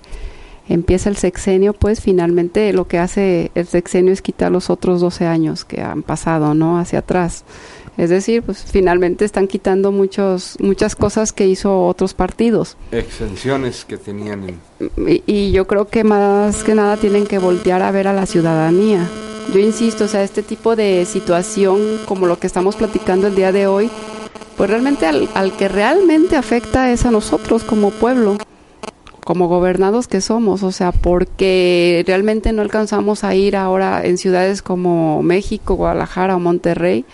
empieza el sexenio, pues finalmente lo que hace el sexenio es quitar los otros 12 años que han pasado, ¿no? Hacia atrás. Es decir, pues finalmente están quitando muchos, muchas cosas que hizo otros partidos. Exenciones que tenían. Y, y, yo creo que más que nada tienen que voltear a ver a la ciudadanía. Yo insisto, o sea, este tipo de situación como lo que estamos platicando el día de hoy, pues realmente al, al que realmente afecta es a nosotros como pueblo como gobernados que somos, o sea, porque realmente no alcanzamos a ir ahora en ciudades como México, Guadalajara o Monterrey,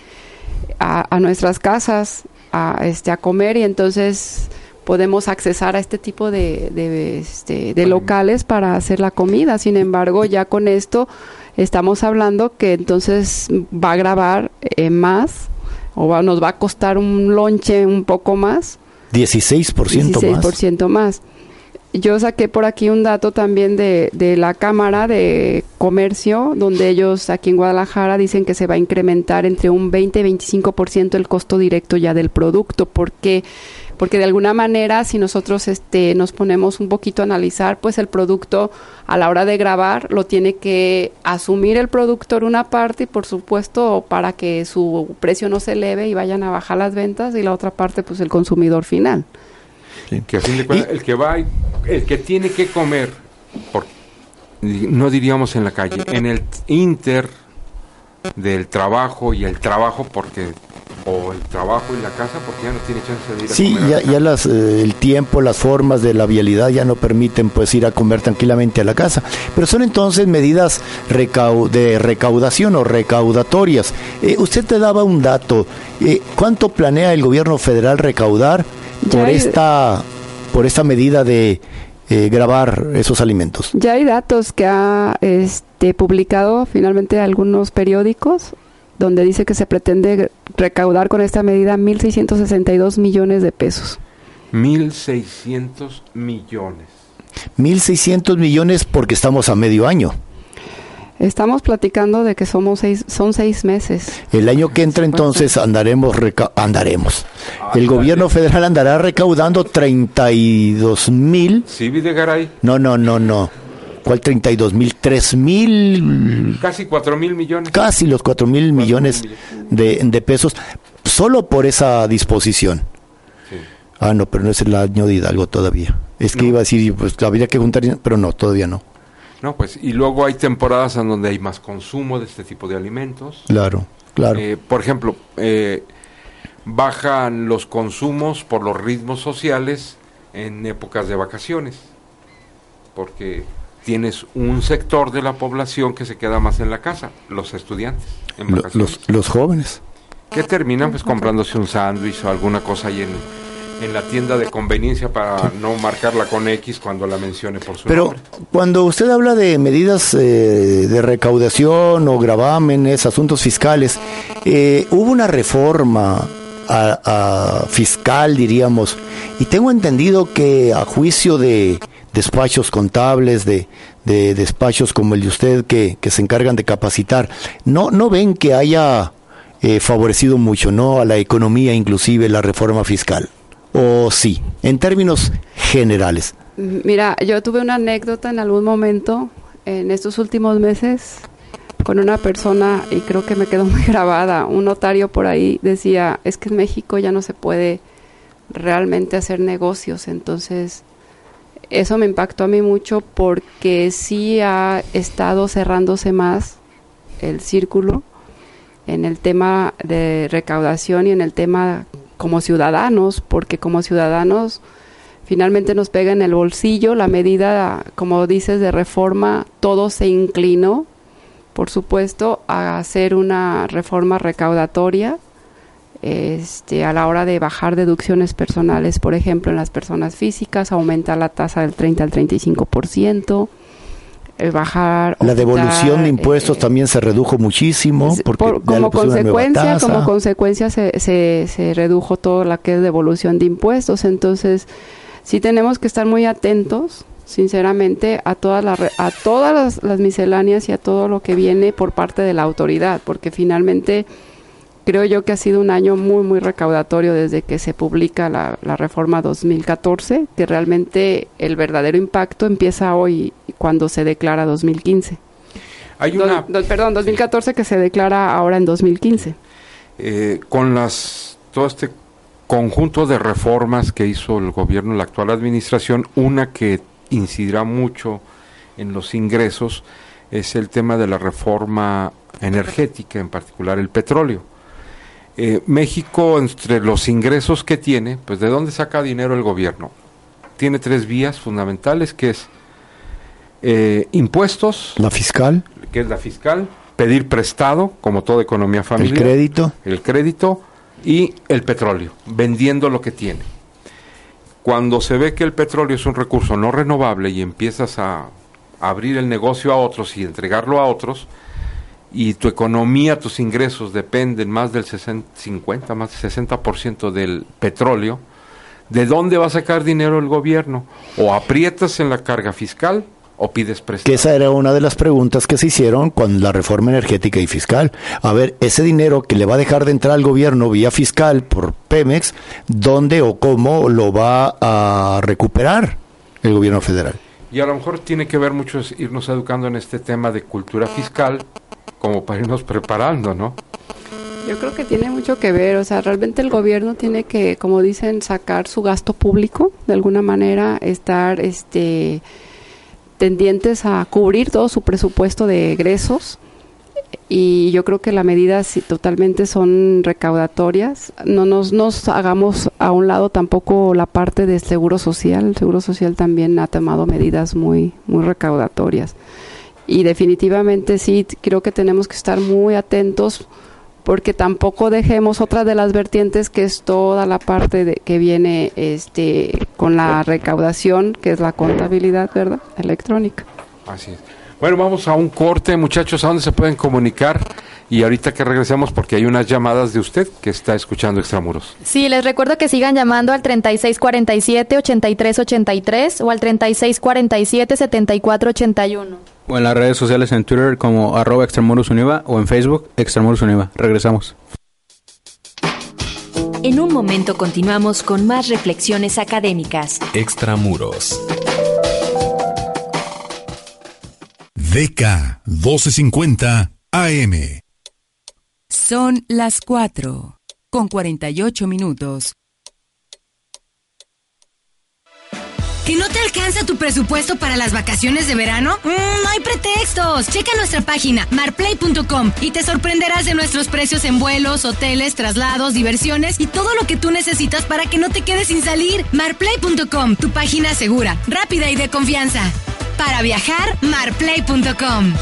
a, nuestras casas a, este, a comer y entonces podemos accesar a este tipo de, de, este, de locales para hacer la comida. Sin embargo, ya con esto estamos hablando que entonces va a grabar eh, más o nos va a costar un lonche un poco más. 16%, 16% más. Yo saqué por aquí un dato también de, de la Cámara de Comercio, donde ellos aquí en Guadalajara dicen que se va a incrementar entre un 20 y 25% el costo directo ya del producto, porque porque de alguna manera si nosotros este nos ponemos un poquito a analizar, pues el producto a la hora de grabar lo tiene que asumir el productor una parte y por supuesto para que su precio no se eleve y vayan a bajar las ventas y la otra parte pues el consumidor final. Que a fin de cuentas, el que va, el que tiene que comer, no diríamos en la calle, en el inter del trabajo y el trabajo porque o el trabajo y la casa porque ya no tiene chance de ir a sí, comer. ya, ya las, eh, el tiempo, las formas de la vialidad ya no permiten pues ir a comer tranquilamente a la casa. Pero son entonces medidas recau de recaudación o recaudatorias. Eh, usted te daba un dato. Eh, ¿Cuánto planea el gobierno federal recaudar por hay- esta, por esta medida de eh, grabar esos alimentos? Ya hay datos que ha este, publicado finalmente algunos periódicos donde dice que se pretende recaudar con esta medida 1.662 millones de pesos. 1.600 millones. 1.600 millones porque estamos a medio año. Estamos platicando de que somos seis, son seis meses. El año que entra entonces andaremos reca- andaremos. El gobierno federal andará recaudando 32 mil. Sí, Videgaray, No, no, no, no. ¿Cuál 32 mil? 3 mil, casi 4 mil millones. casi los 4 mil millones de, de pesos solo por esa disposición. Ah, no, pero no es el año de Hidalgo todavía. Es que iba a decir, pues habría que juntar, pero no, todavía no. No, pues, y luego hay temporadas en donde hay más consumo de este tipo de alimentos. Claro, claro. Eh, por ejemplo, eh, bajan los consumos por los ritmos sociales en épocas de vacaciones, porque tienes un sector de la población que se queda más en la casa, los estudiantes, en Lo- vacaciones, los, los jóvenes. que terminan pues comprándose un sándwich o alguna cosa ahí en, en la tienda de conveniencia para no marcarla con X cuando la mencione por su Pero nombre. cuando usted habla de medidas eh, de recaudación o gravámenes, asuntos fiscales, eh, hubo una reforma a- a fiscal, diríamos, y tengo entendido que a juicio de despachos contables, de, de despachos como el de usted que, que se encargan de capacitar, no, no ven que haya eh, favorecido mucho, ¿no? A la economía, inclusive la reforma fiscal. O sí, en términos generales. Mira, yo tuve una anécdota en algún momento en estos últimos meses con una persona y creo que me quedó muy grabada. Un notario por ahí decía, es que en México ya no se puede realmente hacer negocios. Entonces, eso me impactó a mí mucho porque sí ha estado cerrándose más el círculo en el tema de recaudación y en el tema como ciudadanos, porque como ciudadanos finalmente nos pega en el bolsillo la medida, como dices, de reforma, todo se inclinó, por supuesto, a hacer una reforma recaudatoria este, a la hora de bajar deducciones personales, por ejemplo, en las personas físicas, aumenta la tasa del 30 al 35%, eh, bajar... La devolución de impuestos también se redujo muchísimo porque por- como consecuencia, como consecuencia se, se, se redujo todo la que es devolución de impuestos. Entonces, sí tenemos que estar muy atentos, sinceramente, a todas las a todas las, las misceláneas y a todo lo que viene por parte de la autoridad, porque finalmente creo yo que ha sido un año muy muy recaudatorio desde que se publica la, la reforma 2014, que realmente el verdadero impacto empieza hoy cuando se declara 2015. Hay Do- una do- perdón, 2014 que se declara ahora en 2015. eh, con las todo este conjunto de reformas que hizo el gobierno, la actual administración, una que incidirá mucho en los ingresos es el tema de la reforma energética, en particular el petróleo. Eh, México, entre los ingresos que tiene, pues ¿de dónde saca dinero el gobierno? Tiene tres vías fundamentales, que es eh, impuestos, La fiscal, que es la fiscal, pedir prestado, como toda economía familiar, el crédito, el crédito y el petróleo, vendiendo lo que tiene. Cuando se ve que el petróleo es un recurso no renovable y empiezas a abrir el negocio a otros y entregarlo a otros, y tu economía, tus ingresos dependen más del 60, 50, más del 60% del petróleo, ¿de dónde va a sacar dinero el gobierno? O aprietas en la carga fiscal o pides prestado. que esa era una de las preguntas que se hicieron con la reforma energética y fiscal. A ver, ese dinero que le va a dejar de entrar al gobierno vía fiscal por Pemex, ¿dónde o cómo lo va a recuperar el gobierno federal? Y a lo mejor tiene que ver mucho irnos educando en este tema de cultura fiscal, como para irnos preparando, ¿no? Yo creo que tiene mucho que ver, o sea, realmente el gobierno tiene que, como dicen, sacar su gasto público, de alguna manera, estar este tendientes a cubrir todo su presupuesto de egresos y yo creo que las medidas totalmente son recaudatorias. No nos, nos hagamos a un lado tampoco la parte del seguro social. El seguro social también ha tomado medidas muy, muy recaudatorias. Y definitivamente sí, creo que tenemos que estar muy atentos porque tampoco dejemos otra de las vertientes que es toda la parte de, que viene este con la recaudación, que es la contabilidad, ¿verdad? Electrónica. Así es. Bueno, vamos a un corte, muchachos, ¿a dónde se pueden comunicar? Y ahorita que regresemos, porque hay unas llamadas de usted que está escuchando Extramuros. Sí, les recuerdo que sigan llamando al 3647-8383 o al 3647-7481. O en las redes sociales en Twitter como arroba Extramuros Univa o en Facebook Extramuros Univa. Regresamos. En un momento continuamos con más reflexiones académicas. Extramuros. DK 1250 AM. Son las 4 con 48 minutos. ¿Que no te alcanza tu presupuesto para las vacaciones de verano? Mm, no hay pretextos. Checa nuestra página marplay.com y te sorprenderás de nuestros precios en vuelos, hoteles, traslados, diversiones y todo lo que tú necesitas para que no te quedes sin salir. Marplay.com, tu página segura, rápida y de confianza. Para viajar, marplay.com.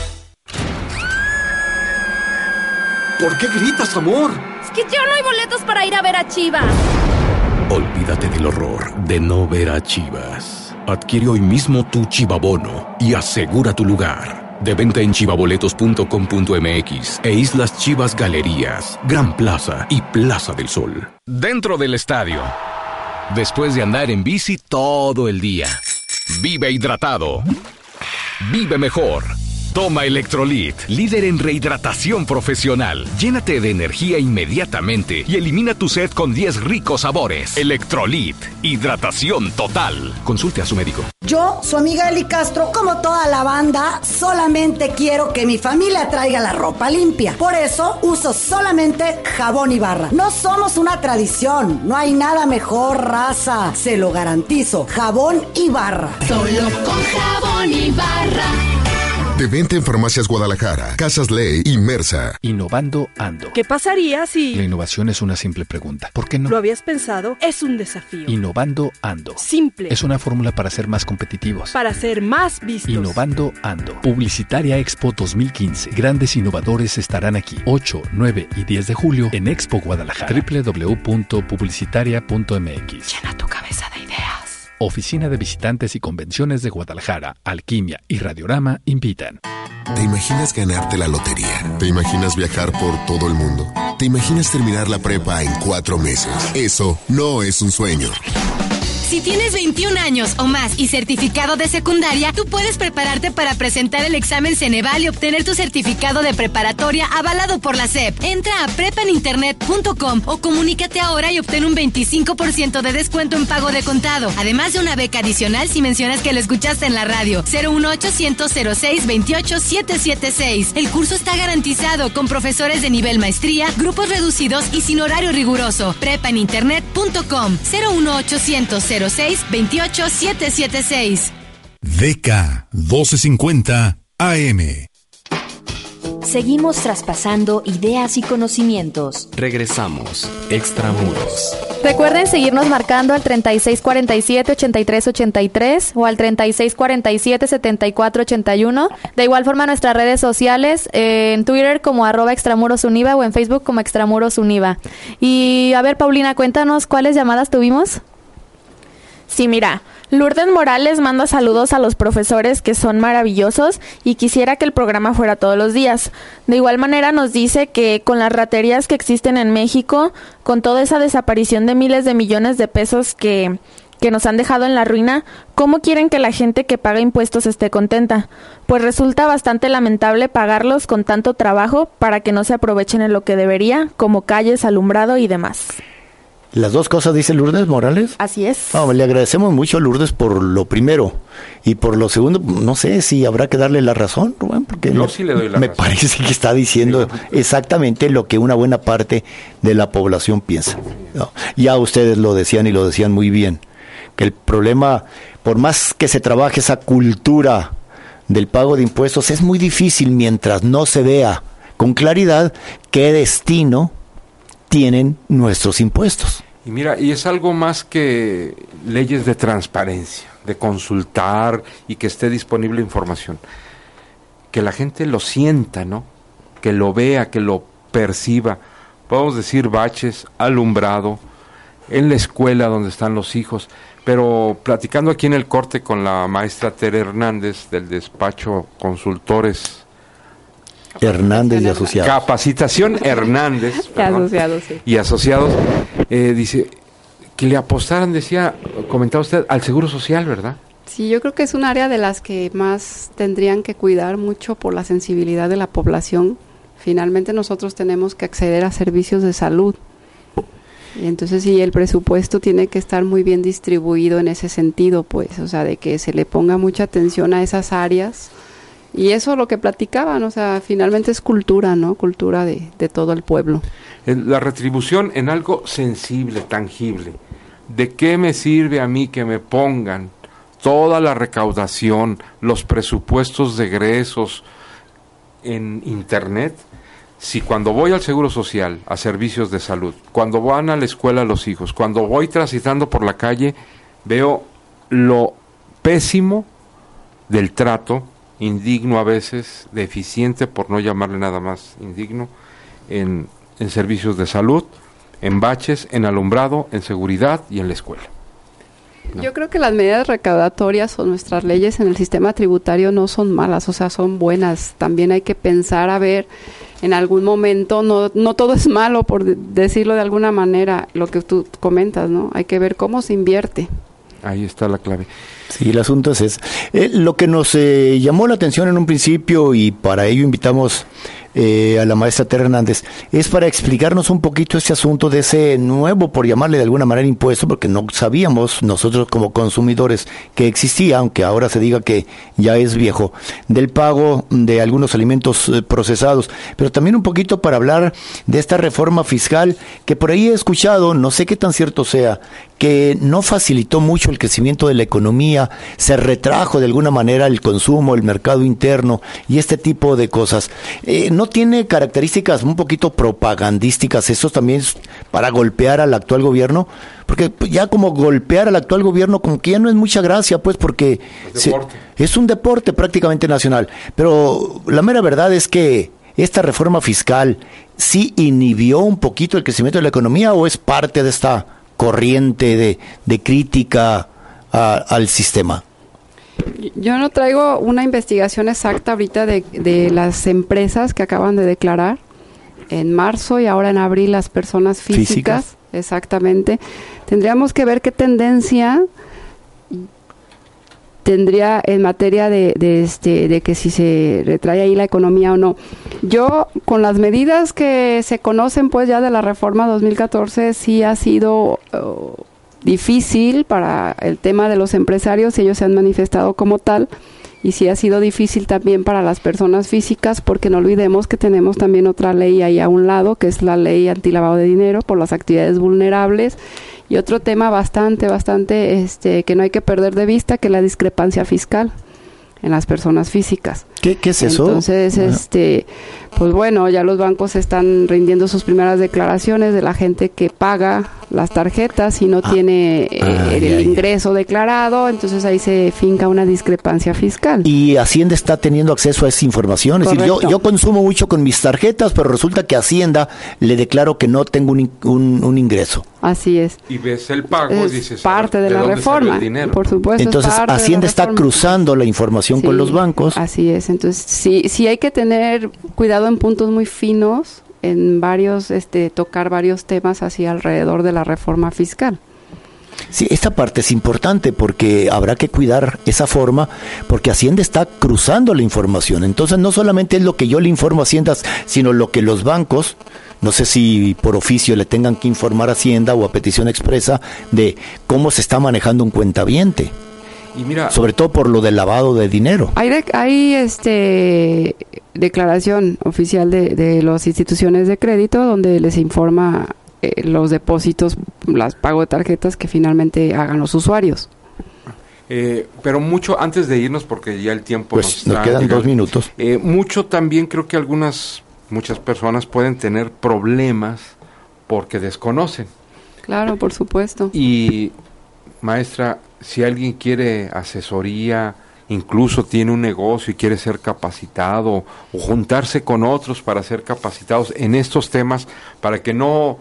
¿Por qué gritas, amor? Es que ya no hay boletos para ir a ver a Chivas. Olvídate del horror de no ver a Chivas. Adquiere hoy mismo tu Chivabono y asegura tu lugar. De venta en chivaboletos.com.mx e Islas Chivas Galerías, Gran Plaza y Plaza del Sol. Dentro del estadio. Después de andar en bici todo el día. Vive hidratado. Vive mejor. Toma Electrolit, líder en rehidratación profesional. Llénate de energía inmediatamente y elimina tu sed con 10 ricos sabores. Electrolit, hidratación total. Consulte a su médico. Yo, su amiga Eli Castro, como toda la banda, solamente quiero que mi familia traiga la ropa limpia. Por eso uso solamente jabón y barra. No somos una tradición, no hay nada mejor, raza. Se lo garantizo, jabón y barra. Solo con jabón y barra. De venta en Farmacias Guadalajara, Casas Ley y Mersa. Innovando Ando. ¿Qué pasaría si... La innovación es una simple pregunta. ¿Por qué no? ¿Lo habías pensado? Es un desafío. Innovando Ando. Simple. Es una fórmula para ser más competitivos. Para ser más vistos. Innovando Ando. Publicitaria Expo 2015. Grandes innovadores estarán aquí 8, 9 y 10 de julio en Expo Guadalajara. www.publicitaria.mx. Llena tu cabeza. Oficina de Visitantes y Convenciones de Guadalajara, Alquimia y Radiorama invitan. ¿Te imaginas ganarte la lotería? ¿Te imaginas viajar por todo el mundo? ¿Te imaginas terminar la prepa en cuatro meses? Eso no es un sueño. Si tienes 21 años o más y certificado de secundaria, tú puedes prepararte para presentar el examen Ceneval y obtener tu certificado de preparatoria avalado por la SEP. Entra a prepaninternet.com o comunícate ahora y obtén un 25% de descuento en pago de contado, además de una beca adicional si mencionas que lo escuchaste en la radio. 01800 06 28 776. El curso está garantizado con profesores de nivel maestría, grupos reducidos y sin horario riguroso. Prepaninternet.com 01800 06 28 776. DK 1250 AM. Seguimos traspasando ideas y conocimientos. Regresamos. Extramuros. Recuerden seguirnos marcando al 3647-8383 o al 3647-7481. De igual forma nuestras redes sociales, eh, en Twitter como arroba extramurosuniva o en Facebook como extramurosuniva. Y a ver, Paulina, cuéntanos cuáles llamadas tuvimos. Sí, mira, Lourdes Morales manda saludos a los profesores que son maravillosos y quisiera que el programa fuera todos los días. De igual manera nos dice que con las raterías que existen en México, con toda esa desaparición de miles de millones de pesos que, que nos han dejado en la ruina, ¿cómo quieren que la gente que paga impuestos esté contenta? Pues resulta bastante lamentable pagarlos con tanto trabajo para que no se aprovechen en lo que debería, como calles, alumbrado y demás. Las dos cosas dice Lourdes Morales. Así es. le agradecemos mucho a Lourdes por lo primero y por lo segundo, no sé si habrá que darle la razón, Rubén, porque Yo me, sí le doy la me razón. parece que está diciendo exactamente lo que una buena parte de la población piensa. ¿no? Ya ustedes lo decían y lo decían muy bien, que el problema, por más que se trabaje esa cultura del pago de impuestos, es muy difícil mientras no se vea con claridad qué destino tienen nuestros impuestos. Y mira, y es algo más que leyes de transparencia, de consultar y que esté disponible información. Que la gente lo sienta, ¿no? Que lo vea, que lo perciba. Podemos decir baches, alumbrado, en la escuela donde están los hijos. Pero platicando aquí en el corte con la maestra Tere Hernández del despacho Consultores Hernández y asociados. Capacitación Hernández Y asociados, sí. y asociados, eh, dice que le apostaran, decía, comentaba usted, al seguro social, ¿verdad? Sí, yo creo que es un área de las que más tendrían que cuidar mucho por la sensibilidad de la población. Finalmente nosotros tenemos que acceder a servicios de salud. Y entonces sí, el presupuesto tiene que estar muy bien distribuido en ese sentido, pues, o sea, de que se le ponga mucha atención a esas áreas. Y eso es lo que platicaban, o sea, finalmente es cultura, ¿no? Cultura de, de todo el pueblo. La retribución en algo sensible, tangible. ¿De qué me sirve a mí que me pongan toda la recaudación, los presupuestos de egresos en Internet? Si cuando voy al Seguro Social, a servicios de salud, cuando van a la escuela los hijos, cuando voy transitando por la calle, veo lo pésimo del trato, indigno a veces, deficiente, por no llamarle nada más indigno, en, en servicios de salud, en baches, en alumbrado, en seguridad y en la escuela. Yo creo que las medidas recaudatorias o nuestras leyes en el sistema tributario no son malas, o sea, son buenas. También hay que pensar a ver en algún momento, no, no todo es malo, por de- decirlo de alguna manera, lo que tú comentas, ¿no? Hay que ver cómo se invierte. Ahí está la clave. Sí, el asunto es. Eh, lo que nos eh, llamó la atención en un principio y para ello invitamos eh, a la maestra Tere Hernández es para explicarnos un poquito este asunto de ese nuevo, por llamarle de alguna manera, impuesto, porque no sabíamos nosotros como consumidores que existía, aunque ahora se diga que ya es viejo, del pago de algunos alimentos eh, procesados, pero también un poquito para hablar de esta reforma fiscal que por ahí he escuchado, no sé qué tan cierto sea, que no facilitó mucho el crecimiento de la economía, se retrajo de alguna manera el consumo, el mercado interno y este tipo de cosas. Eh, ¿No tiene características un poquito propagandísticas eso también es para golpear al actual gobierno? Porque ya como golpear al actual gobierno como que ya no es mucha gracia, pues porque se- es un deporte prácticamente nacional. Pero la mera verdad es que esta reforma fiscal sí inhibió un poquito el crecimiento de la economía o es parte de esta corriente de, de crítica a- al sistema. Yo no traigo una investigación exacta ahorita de, de las empresas que acaban de declarar en marzo y ahora en abril las personas físicas. Físicas. Exactamente. Tendríamos que ver qué tendencia tendría en materia de, de este de que si se retrae ahí la economía o no. Yo con las medidas que se conocen pues ya de la reforma 2014 sí ha sido eh, difícil para el tema de los empresarios, ellos se han manifestado como tal. Y sí ha sido difícil también para las personas físicas porque no olvidemos que tenemos también otra ley ahí a un lado que es la ley antilavado de dinero por las actividades vulnerables. Y otro tema bastante bastante este que no hay que perder de vista que es la discrepancia fiscal en las personas físicas. ¿Qué, qué es eso? Entonces, Ajá. este, pues bueno, ya los bancos están rindiendo sus primeras declaraciones de la gente que paga las tarjetas y no tiene eh, Ay, el ingreso declarado, entonces ahí se finca una discrepancia fiscal. Y Hacienda está teniendo acceso a esa información. Es decir, yo, yo consumo mucho con mis tarjetas, pero resulta que Hacienda le declaro que no tengo un, in- un- un ingreso. Así es. Y ves el pago Es dices, parte ver, de la dónde sale reforma, el dinero? por supuesto. es Entonces, de Hacienda está cruzando la información con Sí, los bancos. Así es, entonces sí, sí hay que tener cuidado en puntos muy finos, en varios, este, tocar varios temas así alrededor de la reforma fiscal. Sí, esta parte es importante porque habrá que cuidar esa forma porque Hacienda está cruzando la información. Entonces no solamente es lo que yo le informo a Hacienda, sino lo que los bancos, no sé si por oficio le tengan que informar a Hacienda o a petición expresa de cómo se está manejando un cuentaviente. Y mira, sobre todo por lo del lavado de dinero. Hay, hay este declaración oficial de, de las instituciones de crédito donde les informa eh, los depósitos, las pago de tarjetas que finalmente hagan los usuarios. Eh, pero mucho antes de irnos, porque ya el tiempo pues nos, quedan dos minutos. Eh, mucho también creo que algunas, muchas personas pueden tener problemas porque desconocen. Claro, por supuesto. Y maestra, si alguien quiere asesoría, incluso tiene un negocio y quiere ser capacitado o juntarse con otros para ser capacitados en estos temas, para que no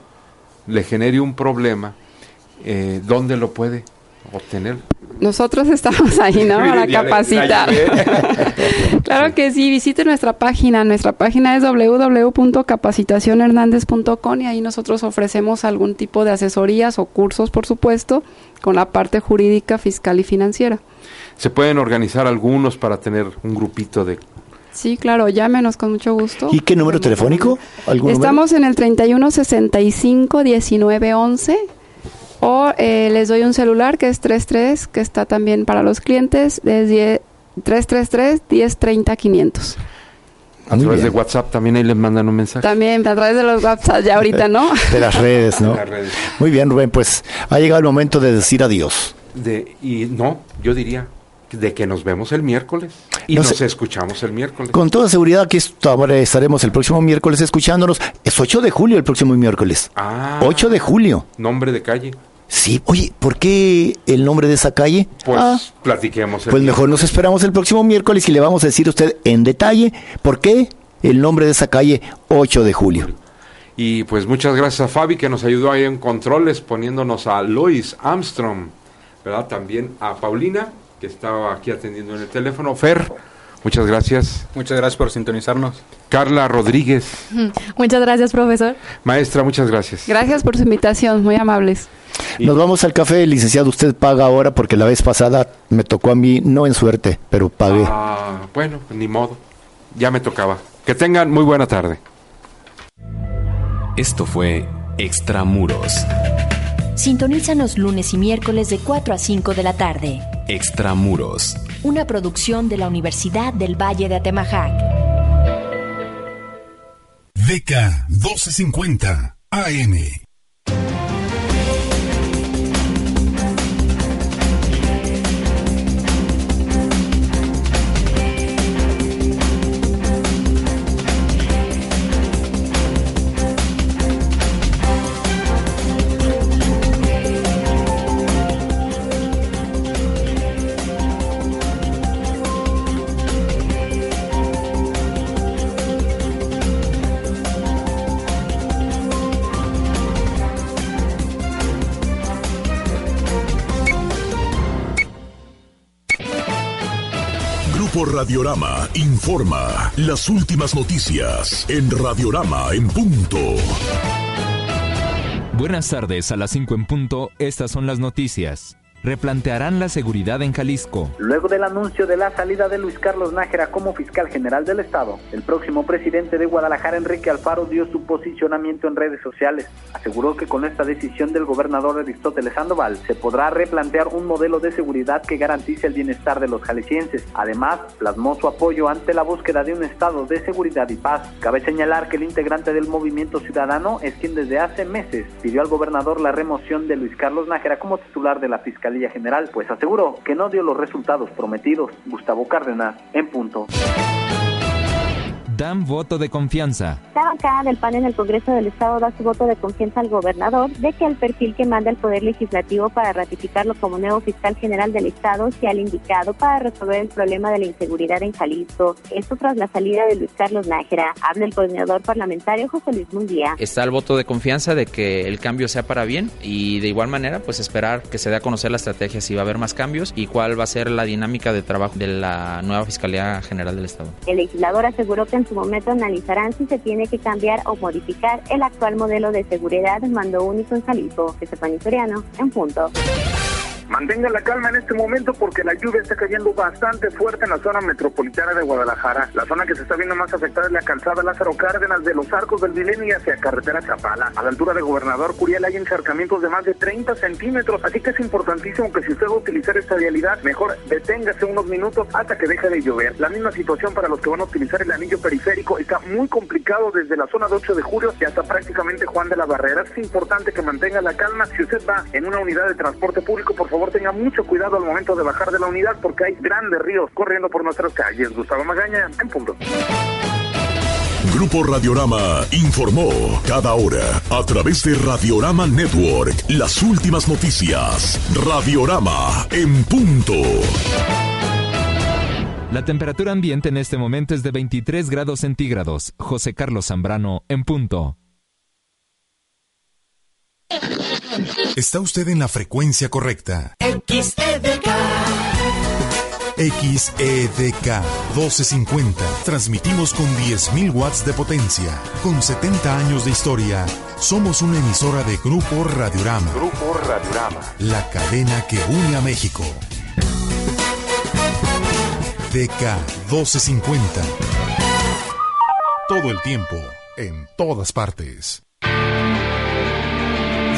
le genere un problema, eh, ¿dónde lo puede obtener? Nosotros estamos ahí, ¿no? Para capacitar. claro que sí, visite nuestra página. Nuestra página es www.capacitacionhernandez.com y ahí nosotros ofrecemos algún tipo de asesorías o cursos, por supuesto, con la parte jurídica, fiscal y financiera. ¿Se pueden organizar algunos para tener un grupito de Sí, claro, llámenos con mucho gusto. ¿Y qué número telefónico? Estamos en el 3165-1911 o eh, les doy un celular que es 33, que está también para los clientes, es 333-1030-500. A través de WhatsApp también ahí les mandan un mensaje. También a través de los WhatsApp, ya ahorita, ¿no? De las redes, ¿no? Muy bien, Rubén, pues ha llegado el momento de decir adiós. De, y no, yo diría de que nos vemos el miércoles y nos escuchamos el miércoles. Con toda seguridad aquí estaremos el próximo miércoles escuchándonos. Es 8 de julio el próximo miércoles. Ah. 8 de julio. Nombre de calle. Sí, oye, ¿por qué el nombre de esa calle? Pues ah. platiquemos. pues mejor nos esperamos el próximo miércoles y le vamos a decir a usted en detalle por qué el nombre de esa calle 8 de julio. Y pues muchas gracias a Fabi que nos ayudó ahí en controles poniéndonos a Lois Armstrong, ¿verdad? También a Paulina que estaba aquí atendiendo en el teléfono. Fer, muchas gracias. Muchas gracias por sintonizarnos. Carla Rodríguez. Muchas gracias, profesor. Maestra, muchas gracias. Gracias por su invitación, muy amables. Nos vamos al café, licenciado. Usted paga ahora porque la vez pasada me tocó a mí, no en suerte, pero pagué. Ah, bueno, ni modo. Ya me tocaba. Que tengan muy buena tarde. Esto fue Extramuros. Sintonízanos lunes y miércoles de 4 a 5 de la tarde. Extramuros. Una producción de la Universidad del Valle de Atemajac. DK 1250 AM. Radiorama informa las últimas noticias en Radiorama en punto. Buenas tardes, a las 5 en punto, estas son las noticias replantearán la seguridad en Jalisco. Luego del anuncio de la salida de Luis Carlos Nájera como fiscal general del Estado, el próximo presidente de Guadalajara, Enrique Alfaro, dio su posicionamiento en redes sociales. Aseguró que con esta decisión del gobernador Aristóteles Sandoval se podrá replantear un modelo de seguridad que garantice el bienestar de los jaliscienses. Además, plasmó su apoyo ante la búsqueda de un estado de seguridad y paz. Cabe señalar que el integrante del movimiento ciudadano es quien desde hace meses pidió al gobernador la remoción de Luis Carlos Nájera como titular de la Fiscalía General, pues aseguró que no dio los resultados prometidos. Gustavo Cárdenas, en punto dan voto de confianza. La bancada del PAN en el Congreso del Estado da su voto de confianza al gobernador de que el perfil que manda el Poder Legislativo para ratificarlo como nuevo fiscal general del Estado sea el indicado para resolver el problema de la inseguridad en Jalisco. Esto tras la salida de Luis Carlos Nájera. Habla el coordinador parlamentario José Luis Munguía. Está el voto de confianza de que el cambio sea para bien y de igual manera pues esperar que se dé a conocer la estrategia si va a haber más cambios y cuál va a ser la dinámica de trabajo de la nueva Fiscalía General del Estado. El legislador aseguró que en en su momento analizarán si se tiene que cambiar o modificar el actual modelo de seguridad mando único en Jalisco. Estefany Soriano, en punto. Mantenga la calma en este momento porque la lluvia está cayendo bastante fuerte en la zona metropolitana de Guadalajara. La zona que se está viendo más afectada es la calzada Lázaro Cárdenas de los Arcos del Milenio hacia carretera Chapala. A la altura de Gobernador Curiel hay encharcamientos de más de 30 centímetros, así que es importantísimo que si usted va a utilizar esta vialidad, mejor deténgase unos minutos hasta que deje de llover. La misma situación para los que van a utilizar el anillo periférico está muy complicado desde la zona de 8 de julio y hasta prácticamente Juan de la Barrera. Es importante que mantenga la calma. Si usted va en una unidad de transporte público, por favor tenga mucho cuidado al momento de bajar de la unidad porque hay grandes ríos corriendo por nuestras calles. Gustavo Magaña, en punto. Grupo Radiorama informó cada hora a través de Radiorama Network las últimas noticias. Radiorama en punto. La temperatura ambiente en este momento es de 23 grados centígrados. José Carlos Zambrano en punto. Está usted en la frecuencia correcta. XEDK. XEDK 1250. Transmitimos con 10.000 watts de potencia. Con 70 años de historia, somos una emisora de Grupo Radiorama. Grupo Radiorama. La cadena que une a México. DK 1250. Todo el tiempo, en todas partes.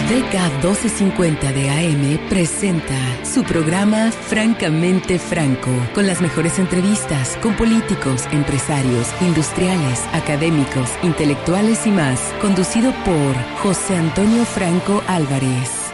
DK 1250 de AM presenta su programa Francamente Franco, con las mejores entrevistas con políticos, empresarios, industriales, académicos, intelectuales y más, conducido por José Antonio Franco Álvarez.